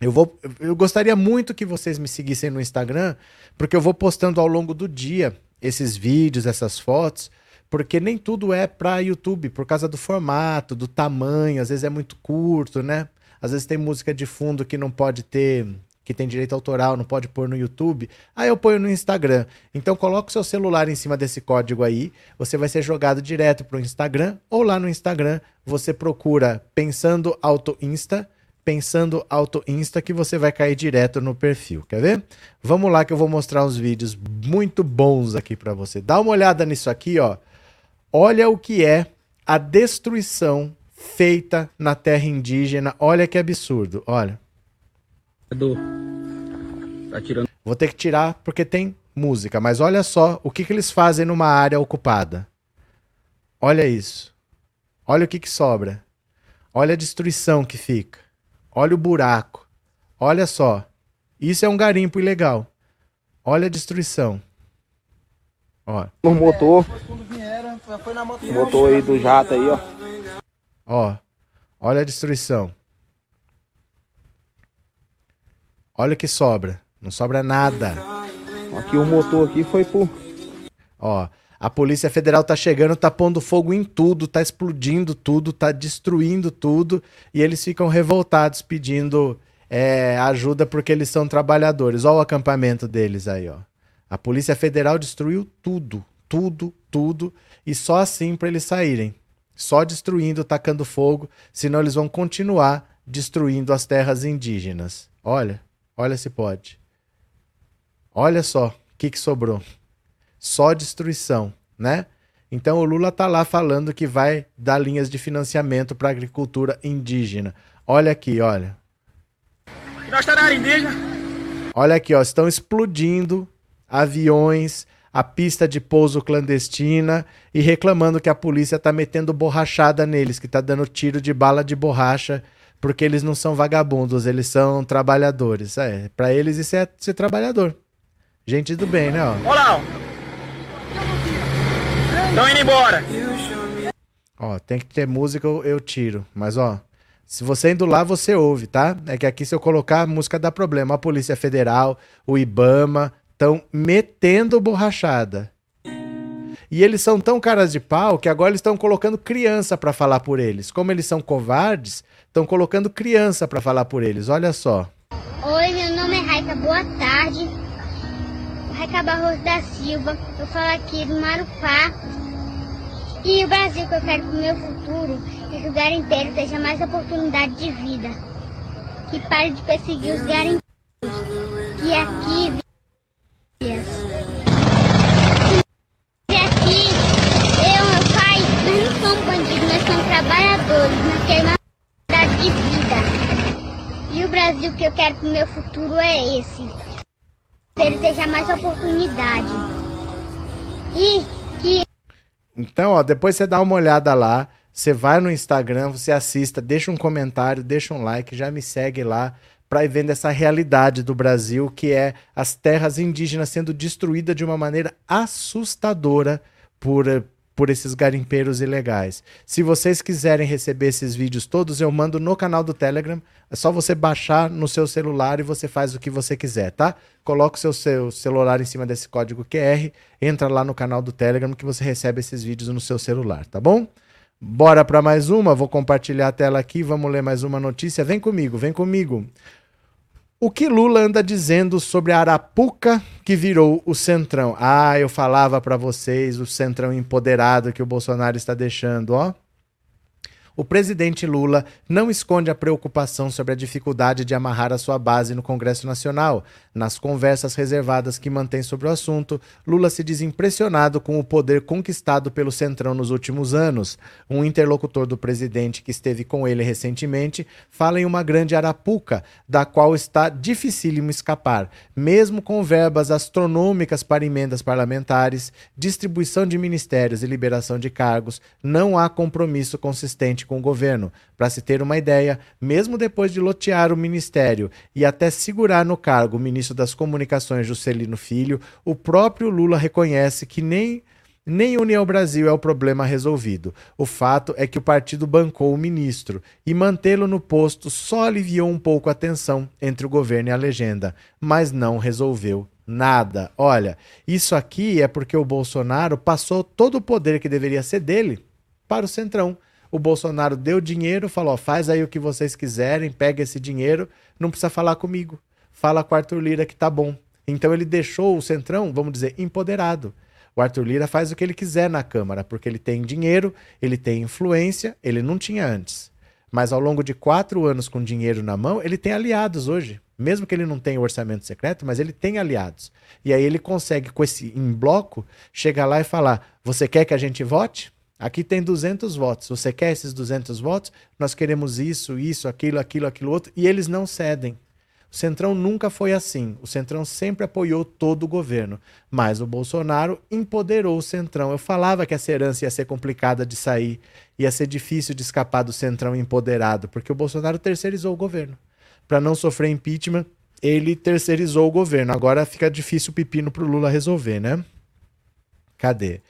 Eu vou, eu gostaria muito que vocês me seguissem no Instagram, porque eu vou postando ao longo do dia esses vídeos, essas fotos, porque nem tudo é para YouTube, por causa do formato, do tamanho, às vezes é muito curto, né? Às vezes tem música de fundo que não pode ter, que tem direito autoral, não pode pôr no YouTube. Aí eu ponho no Instagram. Então coloca o seu celular em cima desse código aí, você vai ser jogado direto para o Instagram ou lá no Instagram você procura Pensando Auto Insta, Pensando Auto Insta que você vai cair direto no perfil. Quer ver? Vamos lá que eu vou mostrar uns vídeos muito bons aqui para você. Dá uma olhada nisso aqui, ó. Olha o que é a destruição feita na terra indígena. Olha que absurdo, olha. Tá tirando. Vou ter que tirar porque tem música, mas olha só o que, que eles fazem numa área ocupada. Olha isso. Olha o que, que sobra. Olha a destruição que fica. Olha o buraco. Olha só. Isso é um garimpo ilegal. Olha a destruição. Ó. O motor. O motor aí do jato aí, ó. Ó, olha a destruição. Olha o que sobra. Não sobra nada. Aqui o motor aqui foi por. Ó, a Polícia Federal tá chegando, tá pondo fogo em tudo, tá explodindo tudo, tá destruindo tudo, e eles ficam revoltados pedindo é, ajuda porque eles são trabalhadores. Olha o acampamento deles aí, ó. A Polícia Federal destruiu tudo, tudo, tudo, e só assim para eles saírem só destruindo, tacando fogo, senão eles vão continuar destruindo as terras indígenas. Olha, olha se pode. Olha só o que, que sobrou. Só destruição, né? Então o Lula tá lá falando que vai dar linhas de financiamento para agricultura indígena. Olha aqui, olha. Nós tá na área indígena. Olha aqui, ó, estão explodindo aviões, a pista de pouso clandestina e reclamando que a polícia tá metendo borrachada neles, que tá dando tiro de bala de borracha, porque eles não são vagabundos, eles são trabalhadores. É, para eles isso é ser trabalhador. Gente do bem, né, ó. Olá! Estão indo embora. Ó, tem que ter música, eu, eu tiro. Mas, ó, se você indo lá, você ouve, tá? É que aqui se eu colocar a música dá problema. A Polícia Federal, o IBAMA, estão metendo borrachada. E eles são tão caras de pau que agora eles estão colocando criança para falar por eles. Como eles são covardes, estão colocando criança para falar por eles. Olha só. Oi, meu nome é Raika. Boa tarde. Raika Barroso da Silva. Eu falo aqui do Marupá. E o Brasil que eu quero pro meu futuro é que o garimpeiro tenha mais oportunidade de vida. Que pare de perseguir os garimpeiros. Que aqui e aqui, eu meu pai, nós não somos bandidos, nós somos trabalhadores, nós queremos uma de vida. E o Brasil que eu quero pro meu futuro é esse. Ele seja mais oportunidade. E que. Então, ó, depois você dá uma olhada lá. Você vai no Instagram, você assista, deixa um comentário, deixa um like, já me segue lá para ir vendo essa realidade do Brasil, que é as terras indígenas sendo destruídas de uma maneira assustadora por, eh, por esses garimpeiros ilegais. Se vocês quiserem receber esses vídeos todos, eu mando no canal do Telegram. É só você baixar no seu celular e você faz o que você quiser, tá? Coloca o seu, seu celular em cima desse código QR, entra lá no canal do Telegram que você recebe esses vídeos no seu celular, tá bom? Bora para mais uma, vou compartilhar a tela aqui, vamos ler mais uma notícia. Vem comigo, vem comigo. O que Lula anda dizendo sobre a Arapuca que virou o Centrão? Ah, eu falava para vocês o Centrão empoderado que o Bolsonaro está deixando, ó. O presidente Lula não esconde a preocupação sobre a dificuldade de amarrar a sua base no Congresso Nacional. Nas conversas reservadas que mantém sobre o assunto, Lula se diz impressionado com o poder conquistado pelo Centrão nos últimos anos. Um interlocutor do presidente que esteve com ele recentemente fala em uma grande arapuca, da qual está dificílimo escapar, mesmo com verbas astronômicas para emendas parlamentares, distribuição de ministérios e liberação de cargos, não há compromisso consistente com o governo. Para se ter uma ideia, mesmo depois de lotear o ministério e até segurar no cargo o ministro das Comunicações Juscelino Filho, o próprio Lula reconhece que nem nem União Brasil é o problema resolvido. O fato é que o partido bancou o ministro e mantê-lo no posto só aliviou um pouco a tensão entre o governo e a legenda, mas não resolveu nada. Olha, isso aqui é porque o Bolsonaro passou todo o poder que deveria ser dele para o Centrão. O Bolsonaro deu dinheiro, falou: faz aí o que vocês quiserem, pega esse dinheiro, não precisa falar comigo. Fala com o Arthur Lira que tá bom. Então ele deixou o Centrão, vamos dizer, empoderado. O Arthur Lira faz o que ele quiser na Câmara, porque ele tem dinheiro, ele tem influência, ele não tinha antes. Mas ao longo de quatro anos com dinheiro na mão, ele tem aliados hoje. Mesmo que ele não tenha orçamento secreto, mas ele tem aliados. E aí ele consegue, com esse em bloco, chegar lá e falar: Você quer que a gente vote? Aqui tem 200 votos. Você quer esses 200 votos? Nós queremos isso, isso, aquilo, aquilo, aquilo outro. E eles não cedem. O Centrão nunca foi assim. O Centrão sempre apoiou todo o governo. Mas o Bolsonaro empoderou o Centrão. Eu falava que essa herança ia ser complicada de sair, ia ser difícil de escapar do Centrão empoderado, porque o Bolsonaro terceirizou o governo. Para não sofrer impeachment, ele terceirizou o governo. Agora fica difícil o pepino para o Lula resolver, né? Cadê?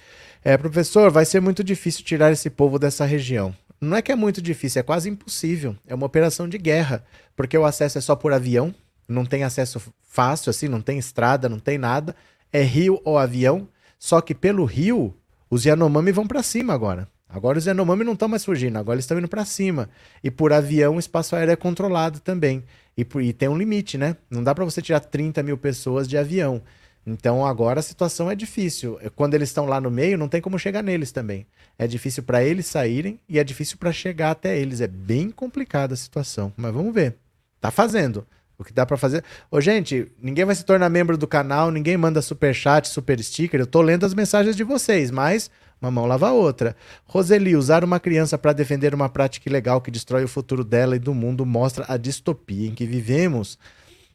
É, professor, vai ser muito difícil tirar esse povo dessa região. Não é que é muito difícil, é quase impossível. É uma operação de guerra, porque o acesso é só por avião, não tem acesso fácil assim, não tem estrada, não tem nada. É rio ou avião. Só que pelo rio, os Yanomami vão para cima agora. Agora os Yanomami não estão mais fugindo, agora eles estão indo para cima. E por avião o espaço aéreo é controlado também. E, e tem um limite, né? Não dá para você tirar 30 mil pessoas de avião. Então agora a situação é difícil. Quando eles estão lá no meio, não tem como chegar neles também. É difícil para eles saírem e é difícil para chegar até eles. É bem complicada a situação. Mas vamos ver. Tá fazendo. O que dá para fazer. Ô, gente, ninguém vai se tornar membro do canal, ninguém manda super chat, super sticker. Eu tô lendo as mensagens de vocês, mas uma mão lava a outra. Roseli, usar uma criança para defender uma prática ilegal que destrói o futuro dela e do mundo mostra a distopia em que vivemos.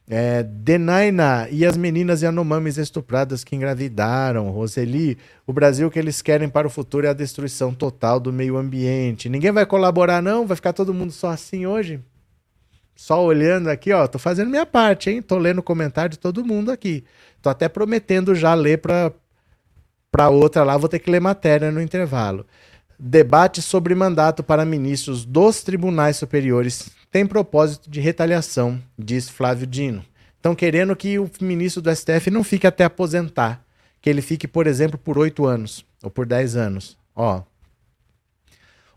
É, Denaina e as meninas Yanomamis estupradas que engravidaram. Roseli, o Brasil que eles querem para o futuro é a destruição total do meio ambiente. Ninguém vai colaborar, não? Vai ficar todo mundo só assim hoje? Só olhando aqui, ó. Tô fazendo minha parte, hein? Tô lendo o comentário de todo mundo aqui. Tô até prometendo já ler para para outra lá, vou ter que ler matéria no intervalo. Debate sobre mandato para ministros dos tribunais superiores tem propósito de retaliação, diz Flávio Dino. Estão querendo que o ministro do STF não fique até aposentar, que ele fique, por exemplo, por oito anos ou por dez anos. Ó,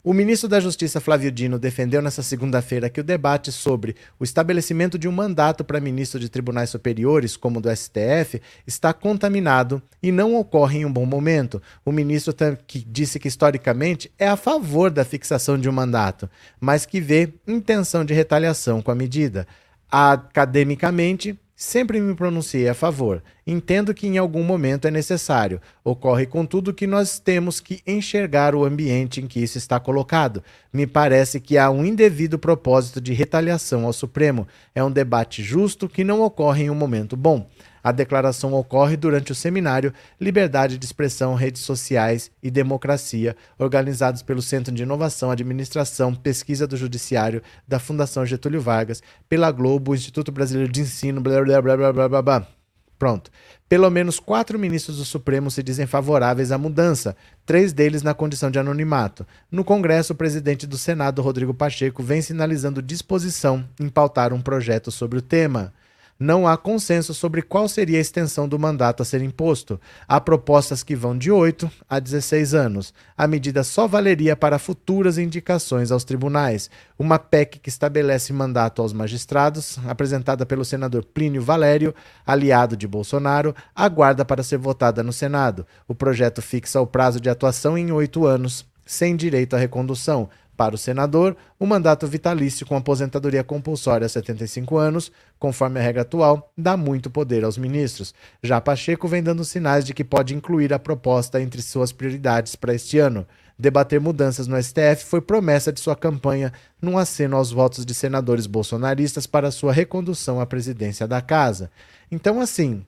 o ministro da Justiça Flávio Dino defendeu nesta segunda-feira que o debate sobre o estabelecimento de um mandato para ministro de tribunais superiores, como o do STF, está contaminado e não ocorre em um bom momento. O ministro que disse que historicamente é a favor da fixação de um mandato, mas que vê intenção de retaliação com a medida. Academicamente, Sempre me pronunciei a favor. Entendo que em algum momento é necessário. Ocorre, contudo, que nós temos que enxergar o ambiente em que isso está colocado. Me parece que há um indevido propósito de retaliação ao Supremo. É um debate justo que não ocorre em um momento bom. A declaração ocorre durante o seminário Liberdade de Expressão, Redes Sociais e Democracia, organizados pelo Centro de Inovação, Administração, Pesquisa do Judiciário da Fundação Getúlio Vargas, pela Globo, Instituto Brasileiro de Ensino, blá blá blá blá blá blá. blá. Pronto. Pelo menos quatro ministros do Supremo se dizem favoráveis à mudança, três deles na condição de anonimato. No Congresso, o presidente do Senado, Rodrigo Pacheco, vem sinalizando disposição em pautar um projeto sobre o tema não há consenso sobre qual seria a extensão do mandato a ser imposto. Há propostas que vão de 8 a 16 anos. A medida só valeria para futuras indicações aos tribunais. Uma PEC que estabelece mandato aos magistrados, apresentada pelo senador Plínio Valério, aliado de Bolsonaro, aguarda para ser votada no Senado. O projeto fixa o prazo de atuação em oito anos sem direito à recondução. Para o senador, o mandato vitalício com aposentadoria compulsória a 75 anos, conforme a regra atual, dá muito poder aos ministros. Já Pacheco vem dando sinais de que pode incluir a proposta entre suas prioridades para este ano. Debater mudanças no STF foi promessa de sua campanha num aceno aos votos de senadores bolsonaristas para sua recondução à presidência da casa. Então, assim,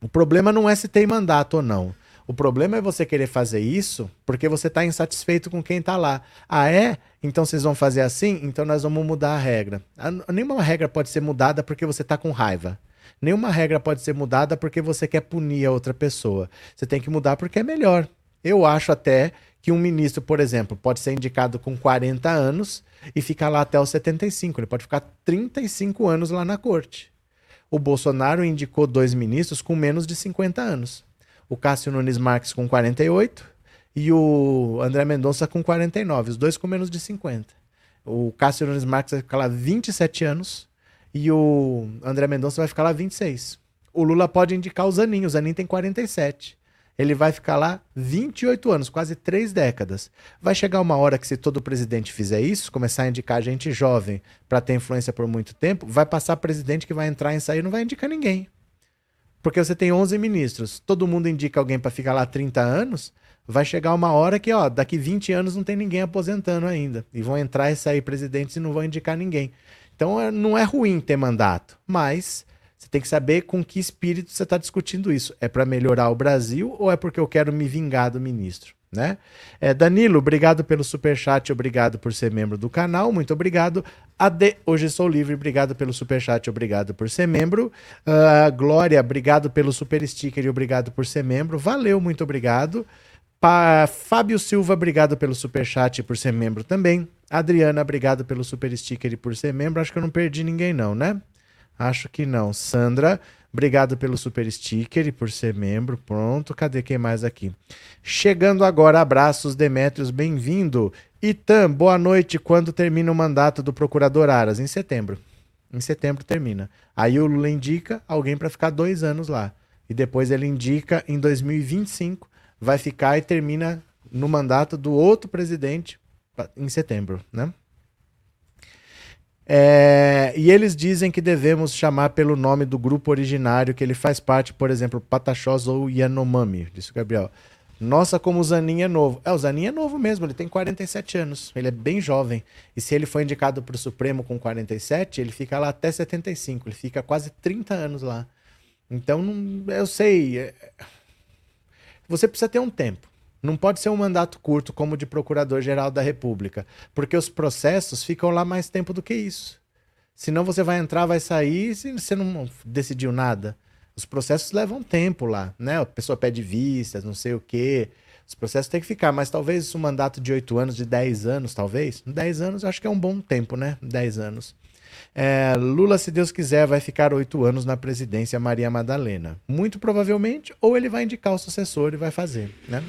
o problema não é se tem mandato ou não. O problema é você querer fazer isso porque você está insatisfeito com quem está lá. Ah, é? Então vocês vão fazer assim? Então nós vamos mudar a regra. Nenhuma regra pode ser mudada porque você está com raiva. Nenhuma regra pode ser mudada porque você quer punir a outra pessoa. Você tem que mudar porque é melhor. Eu acho até que um ministro, por exemplo, pode ser indicado com 40 anos e ficar lá até os 75. Ele pode ficar 35 anos lá na corte. O Bolsonaro indicou dois ministros com menos de 50 anos o Cássio Nunes Marques com 48 e o André Mendonça com 49, os dois com menos de 50. O Cássio Nunes Marques vai ficar lá 27 anos e o André Mendonça vai ficar lá 26. O Lula pode indicar o Zanin, o Zanin tem 47. Ele vai ficar lá 28 anos, quase três décadas. Vai chegar uma hora que, se todo presidente fizer isso, começar a indicar gente jovem para ter influência por muito tempo, vai passar presidente que vai entrar e sair não vai indicar ninguém. Porque você tem 11 ministros, todo mundo indica alguém para ficar lá 30 anos, vai chegar uma hora que, ó, daqui 20 anos não tem ninguém aposentando ainda. E vão entrar e sair presidentes e não vão indicar ninguém. Então é, não é ruim ter mandato, mas você tem que saber com que espírito você está discutindo isso. É para melhorar o Brasil ou é porque eu quero me vingar do ministro? Né? É, Danilo, obrigado pelo super chat, obrigado por ser membro do canal, muito obrigado. AD, hoje sou livre, obrigado pelo super chat, obrigado por ser membro. Uh, Glória, obrigado pelo super sticker e obrigado por ser membro. Valeu, muito obrigado. Pa Fábio Silva, obrigado pelo super chat e por ser membro também. Adriana, obrigado pelo super sticker e por ser membro. Acho que eu não perdi ninguém não, né? Acho que não. Sandra, Obrigado pelo super sticker e por ser membro. Pronto, cadê quem mais aqui? Chegando agora, abraços, Demétrios, bem-vindo. Itam, boa noite. Quando termina o mandato do procurador Aras? Em setembro. Em setembro termina. Aí o Lula indica alguém para ficar dois anos lá. E depois ele indica em 2025, vai ficar e termina no mandato do outro presidente em setembro, né? É, e eles dizem que devemos chamar pelo nome do grupo originário que ele faz parte, por exemplo, Pataxós ou Yanomami, disse o Gabriel. Nossa, como o Zanin é novo. É, o Zanin é novo mesmo, ele tem 47 anos, ele é bem jovem. E se ele foi indicado para o Supremo com 47, ele fica lá até 75, ele fica quase 30 anos lá. Então, eu sei. É, você precisa ter um tempo. Não pode ser um mandato curto como de Procurador-Geral da República, porque os processos ficam lá mais tempo do que isso. Senão você vai entrar, vai sair e você não decidiu nada. Os processos levam tempo lá, né? A pessoa pede vistas, não sei o quê. Os processos têm que ficar, mas talvez um mandato de 8 anos, de 10 anos, talvez. 10 anos acho que é um bom tempo, né? 10 anos. É, Lula, se Deus quiser, vai ficar oito anos na presidência Maria Madalena. Muito provavelmente, ou ele vai indicar o sucessor e vai fazer, né?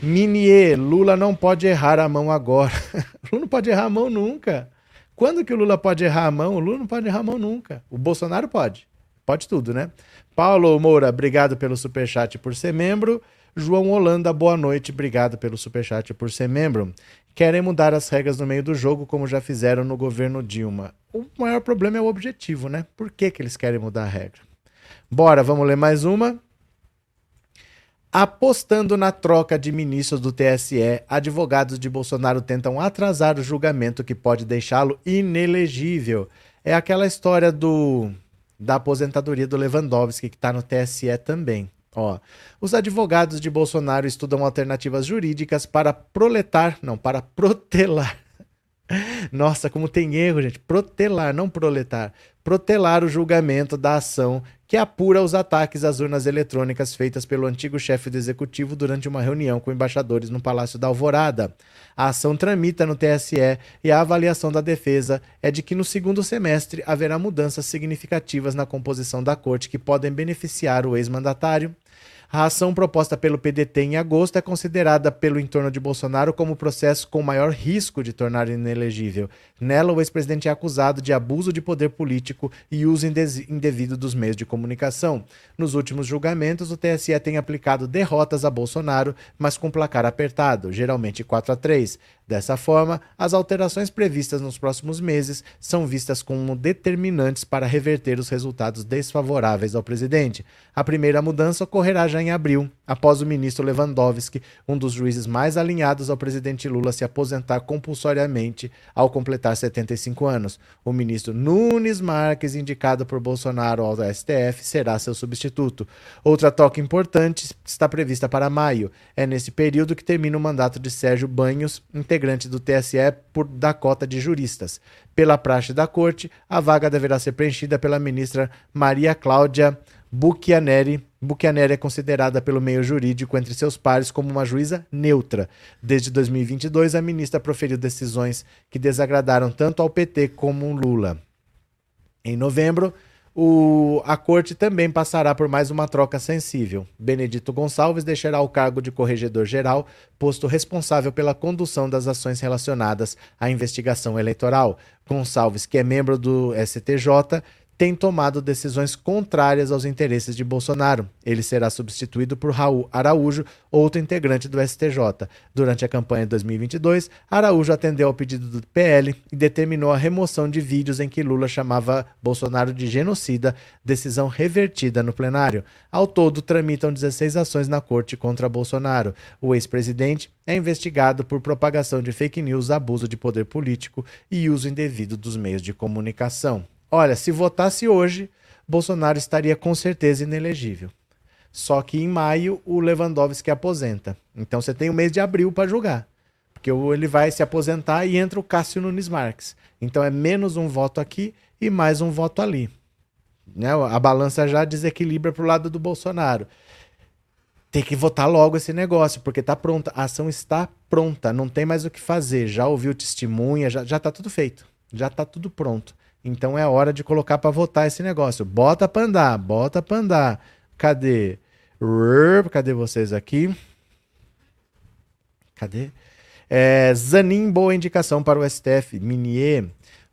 Minier, Lula não pode errar a mão agora. Lula não pode errar a mão nunca. Quando que o Lula pode errar a mão? O Lula não pode errar a mão nunca. O Bolsonaro pode. Pode tudo, né? Paulo Moura, obrigado pelo superchat por ser membro. João Holanda, boa noite, obrigado pelo superchat por ser membro. Querem mudar as regras no meio do jogo, como já fizeram no governo Dilma. O maior problema é o objetivo, né? Por que, que eles querem mudar a regra? Bora, vamos ler mais uma. Apostando na troca de ministros do TSE, advogados de Bolsonaro tentam atrasar o julgamento que pode deixá-lo inelegível. É aquela história do da aposentadoria do Lewandowski que está no TSE também. Ó, os advogados de Bolsonaro estudam alternativas jurídicas para proletar, não, para protelar. Nossa, como tem erro, gente. Protelar, não proletar. Protelar o julgamento da ação que apura os ataques às urnas eletrônicas feitas pelo antigo chefe do executivo durante uma reunião com embaixadores no Palácio da Alvorada. A ação tramita no TSE e a avaliação da defesa é de que no segundo semestre haverá mudanças significativas na composição da corte que podem beneficiar o ex-mandatário. A ação proposta pelo PDT em agosto é considerada pelo entorno de Bolsonaro como o processo com maior risco de tornar inelegível. Nela, o ex-presidente é acusado de abuso de poder político e uso indevido dos meios de comunicação. Nos últimos julgamentos, o TSE tem aplicado derrotas a Bolsonaro, mas com placar apertado, geralmente 4 a 3. Dessa forma, as alterações previstas nos próximos meses são vistas como determinantes para reverter os resultados desfavoráveis ao presidente. A primeira mudança ocorrerá já em abril, após o ministro Lewandowski, um dos juízes mais alinhados ao presidente Lula, se aposentar compulsoriamente ao completar 75 anos. O ministro Nunes Marques, indicado por Bolsonaro ao STF, será seu substituto. Outra toca importante está prevista para maio. É nesse período que termina o mandato de Sérgio Banhos, integrante do TSE por da cota de juristas. Pela praxe da corte, a vaga deverá ser preenchida pela ministra Maria Cláudia Buchianeri. Buchianeri é considerada pelo meio jurídico entre seus pares como uma juíza neutra. Desde 2022, a ministra proferiu decisões que desagradaram tanto ao PT como Lula. Em novembro, o, a corte também passará por mais uma troca sensível. Benedito Gonçalves deixará o cargo de corregedor-geral, posto responsável pela condução das ações relacionadas à investigação eleitoral. Gonçalves, que é membro do STJ, tem tomado decisões contrárias aos interesses de Bolsonaro. Ele será substituído por Raul Araújo, outro integrante do STJ. Durante a campanha de 2022, Araújo atendeu ao pedido do PL e determinou a remoção de vídeos em que Lula chamava Bolsonaro de genocida, decisão revertida no plenário. Ao todo, tramitam 16 ações na corte contra Bolsonaro. O ex-presidente é investigado por propagação de fake news, abuso de poder político e uso indevido dos meios de comunicação. Olha, se votasse hoje, Bolsonaro estaria com certeza inelegível. Só que em maio o Lewandowski aposenta. Então você tem o mês de abril para julgar. Porque ele vai se aposentar e entra o Cássio Nunes Marques. Então é menos um voto aqui e mais um voto ali. Né? A balança já desequilibra para o lado do Bolsonaro. Tem que votar logo esse negócio, porque está pronta. A ação está pronta, não tem mais o que fazer. Já ouviu testemunha, já, já tá tudo feito. Já está tudo pronto. Então é hora de colocar para votar esse negócio. Bota para andar, bota para andar. Cadê? Cadê vocês aqui? Cadê? É, Zanin, boa indicação para o STF. Minier.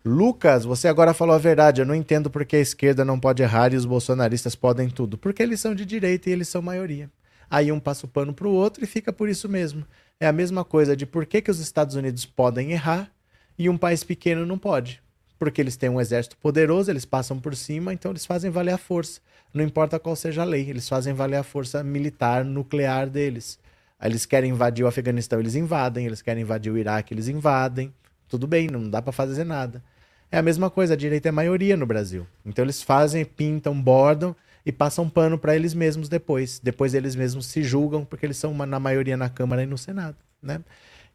Lucas, você agora falou a verdade. Eu não entendo porque a esquerda não pode errar e os bolsonaristas podem tudo. Porque eles são de direita e eles são maioria. Aí um passa o pano para o outro e fica por isso mesmo. É a mesma coisa de por que, que os Estados Unidos podem errar e um país pequeno não pode porque eles têm um exército poderoso, eles passam por cima, então eles fazem valer a força. Não importa qual seja a lei, eles fazem valer a força militar nuclear deles. Eles querem invadir o Afeganistão, eles invadem, eles querem invadir o Iraque, eles invadem. Tudo bem, não dá para fazer nada. É a mesma coisa, a direita é a maioria no Brasil. Então eles fazem, pintam, bordam e passam pano para eles mesmos depois. Depois eles mesmos se julgam porque eles são uma, na maioria na Câmara e no Senado, né?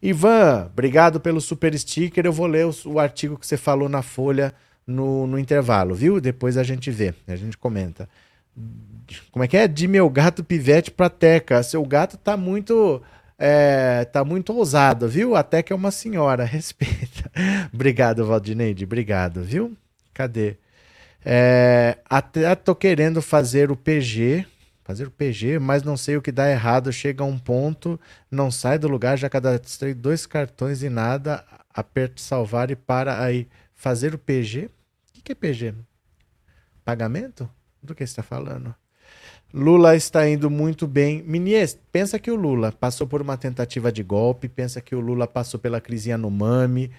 Ivan, obrigado pelo super sticker. Eu vou ler o, o artigo que você falou na Folha no, no, intervalo, viu? Depois a gente vê, a gente comenta. Como é que é? De meu gato pivete pra Teca. Seu gato tá muito. É, tá muito ousado, viu? Até que é uma senhora, respeita. obrigado, Valdineide, obrigado, viu? Cadê? É, até tô querendo fazer o PG fazer o PG, mas não sei o que dá errado, chega a um ponto, não sai do lugar, já cadastrei dois cartões e nada, aperto salvar e para aí. Fazer o PG? O que, é PG? Pagamento? Do que está falando? Lula está indo muito bem. Minies, pensa que o Lula passou por uma tentativa de golpe, pensa que o Lula passou pela crise Yanomami.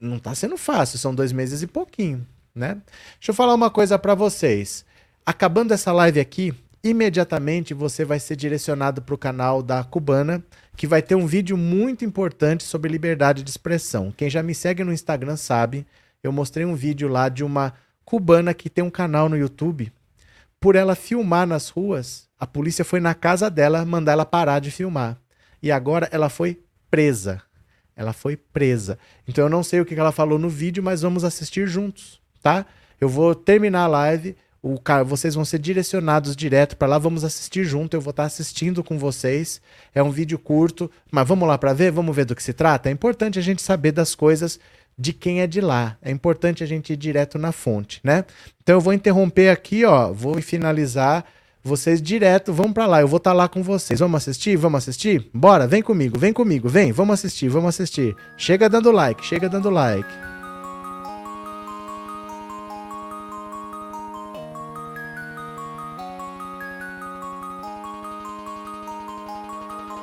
Não está sendo fácil, são dois meses e pouquinho, né? Deixa eu falar uma coisa para vocês. Acabando essa live aqui, imediatamente você vai ser direcionado para o canal da Cubana, que vai ter um vídeo muito importante sobre liberdade de expressão. Quem já me segue no Instagram sabe, eu mostrei um vídeo lá de uma cubana que tem um canal no YouTube. Por ela filmar nas ruas, a polícia foi na casa dela mandar ela parar de filmar. E agora ela foi presa. Ela foi presa. Então eu não sei o que ela falou no vídeo, mas vamos assistir juntos, tá? Eu vou terminar a live o vocês vão ser direcionados direto para lá, vamos assistir junto, eu vou estar tá assistindo com vocês. É um vídeo curto, mas vamos lá para ver, vamos ver do que se trata. É importante a gente saber das coisas de quem é de lá. É importante a gente ir direto na fonte, né? Então eu vou interromper aqui, ó, vou finalizar vocês direto, vão para lá, eu vou estar tá lá com vocês. Vamos assistir? Vamos assistir? Bora, vem comigo, vem comigo, vem, vamos assistir, vamos assistir. Chega dando like, chega dando like.